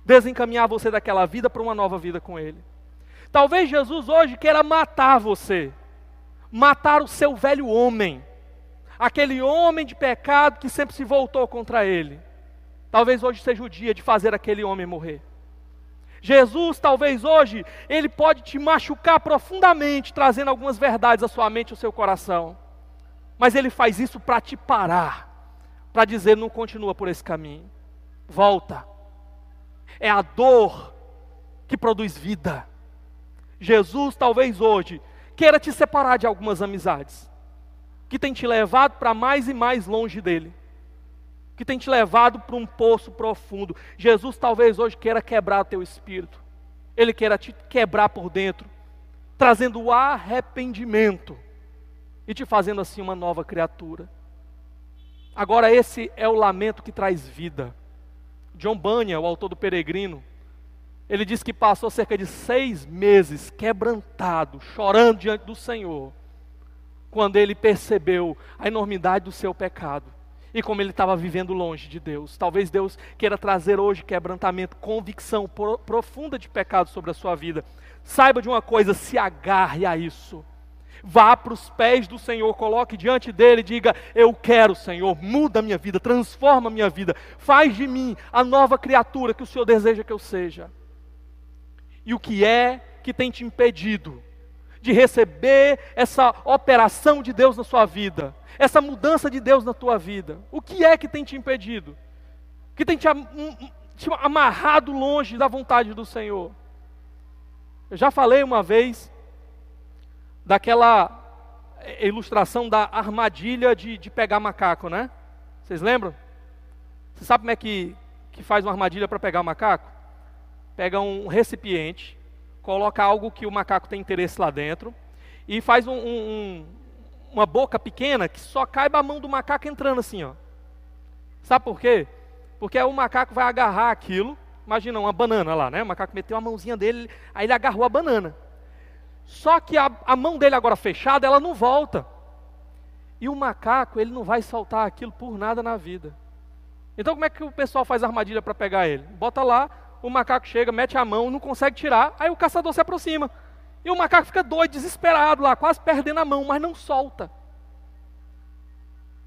S1: desencaminhar você daquela vida para uma nova vida com Ele. Talvez Jesus hoje queira matar você, matar o seu velho homem, aquele homem de pecado que sempre se voltou contra Ele. Talvez hoje seja o dia de fazer aquele homem morrer. Jesus, talvez hoje, ele pode te machucar profundamente, trazendo algumas verdades à sua mente e ao seu coração. Mas ele faz isso para te parar, para dizer: não continua por esse caminho, volta é a dor que produz vida. Jesus, talvez hoje, queira te separar de algumas amizades, que tem te levado para mais e mais longe dele, que tem te levado para um poço profundo. Jesus, talvez hoje, queira quebrar teu espírito, ele queira te quebrar por dentro, trazendo o arrependimento e te fazendo assim uma nova criatura. Agora, esse é o lamento que traz vida. John Bunyan, o autor do Peregrino, ele diz que passou cerca de seis meses quebrantado, chorando diante do Senhor, quando ele percebeu a enormidade do seu pecado e como ele estava vivendo longe de Deus. Talvez Deus queira trazer hoje quebrantamento, convicção profunda de pecado sobre a sua vida. Saiba de uma coisa, se agarre a isso. Vá para os pés do Senhor, coloque diante dele e diga: Eu quero, Senhor, muda a minha vida, transforma a minha vida, faz de mim a nova criatura que o Senhor deseja que eu seja. E o que é que tem te impedido de receber essa operação de Deus na sua vida, essa mudança de Deus na tua vida? O que é que tem te impedido? Que tem te, te amarrado longe da vontade do Senhor? Eu já falei uma vez daquela ilustração da armadilha de, de pegar macaco, né? Vocês lembram? Você sabe como é que, que faz uma armadilha para pegar macaco? Pega um recipiente, coloca algo que o macaco tem interesse lá dentro e faz um, um, uma boca pequena que só caiba a mão do macaco entrando assim, ó. Sabe por quê? Porque o macaco vai agarrar aquilo. Imagina uma banana lá, né? O macaco meteu a mãozinha dele, aí ele agarrou a banana. Só que a, a mão dele agora fechada, ela não volta. E o macaco, ele não vai soltar aquilo por nada na vida. Então como é que o pessoal faz armadilha para pegar ele? Bota lá, o macaco chega, mete a mão, não consegue tirar, aí o caçador se aproxima. E o macaco fica doido, desesperado lá, quase perdendo a mão, mas não solta.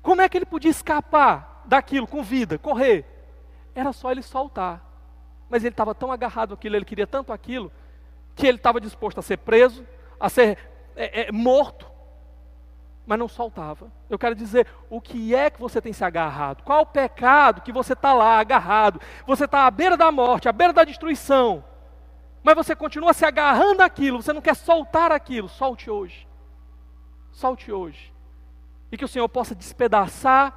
S1: Como é que ele podia escapar daquilo com vida, correr? Era só ele soltar. Mas ele estava tão agarrado àquilo, ele queria tanto aquilo, que ele estava disposto a ser preso, a ser é, é, morto, mas não soltava. Eu quero dizer, o que é que você tem se agarrado? Qual o pecado que você está lá agarrado? Você está à beira da morte, à beira da destruição, mas você continua se agarrando àquilo, você não quer soltar aquilo. Solte hoje. Solte hoje. E que o Senhor possa despedaçar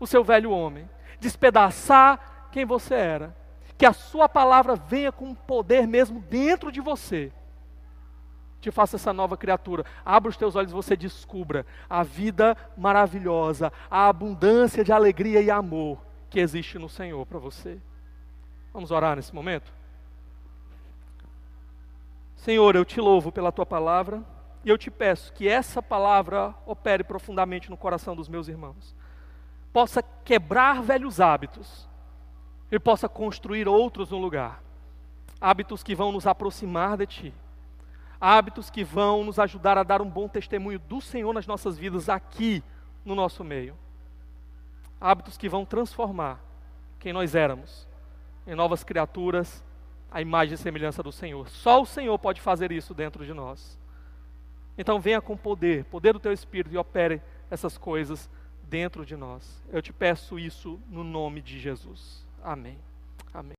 S1: o seu velho homem, despedaçar quem você era que a Sua palavra venha com poder mesmo dentro de você. Te faça essa nova criatura. Abra os teus olhos e você descubra a vida maravilhosa, a abundância de alegria e amor que existe no Senhor para você. Vamos orar nesse momento? Senhor, eu te louvo pela tua palavra e eu te peço que essa palavra opere profundamente no coração dos meus irmãos. Possa quebrar velhos hábitos e possa construir outros no lugar. Hábitos que vão nos aproximar de Ti. Hábitos que vão nos ajudar a dar um bom testemunho do Senhor nas nossas vidas aqui no nosso meio. Hábitos que vão transformar quem nós éramos em novas criaturas, a imagem e semelhança do Senhor. Só o Senhor pode fazer isso dentro de nós. Então venha com poder, poder do teu Espírito e opere essas coisas dentro de nós. Eu te peço isso no nome de Jesus. Amém. Amém.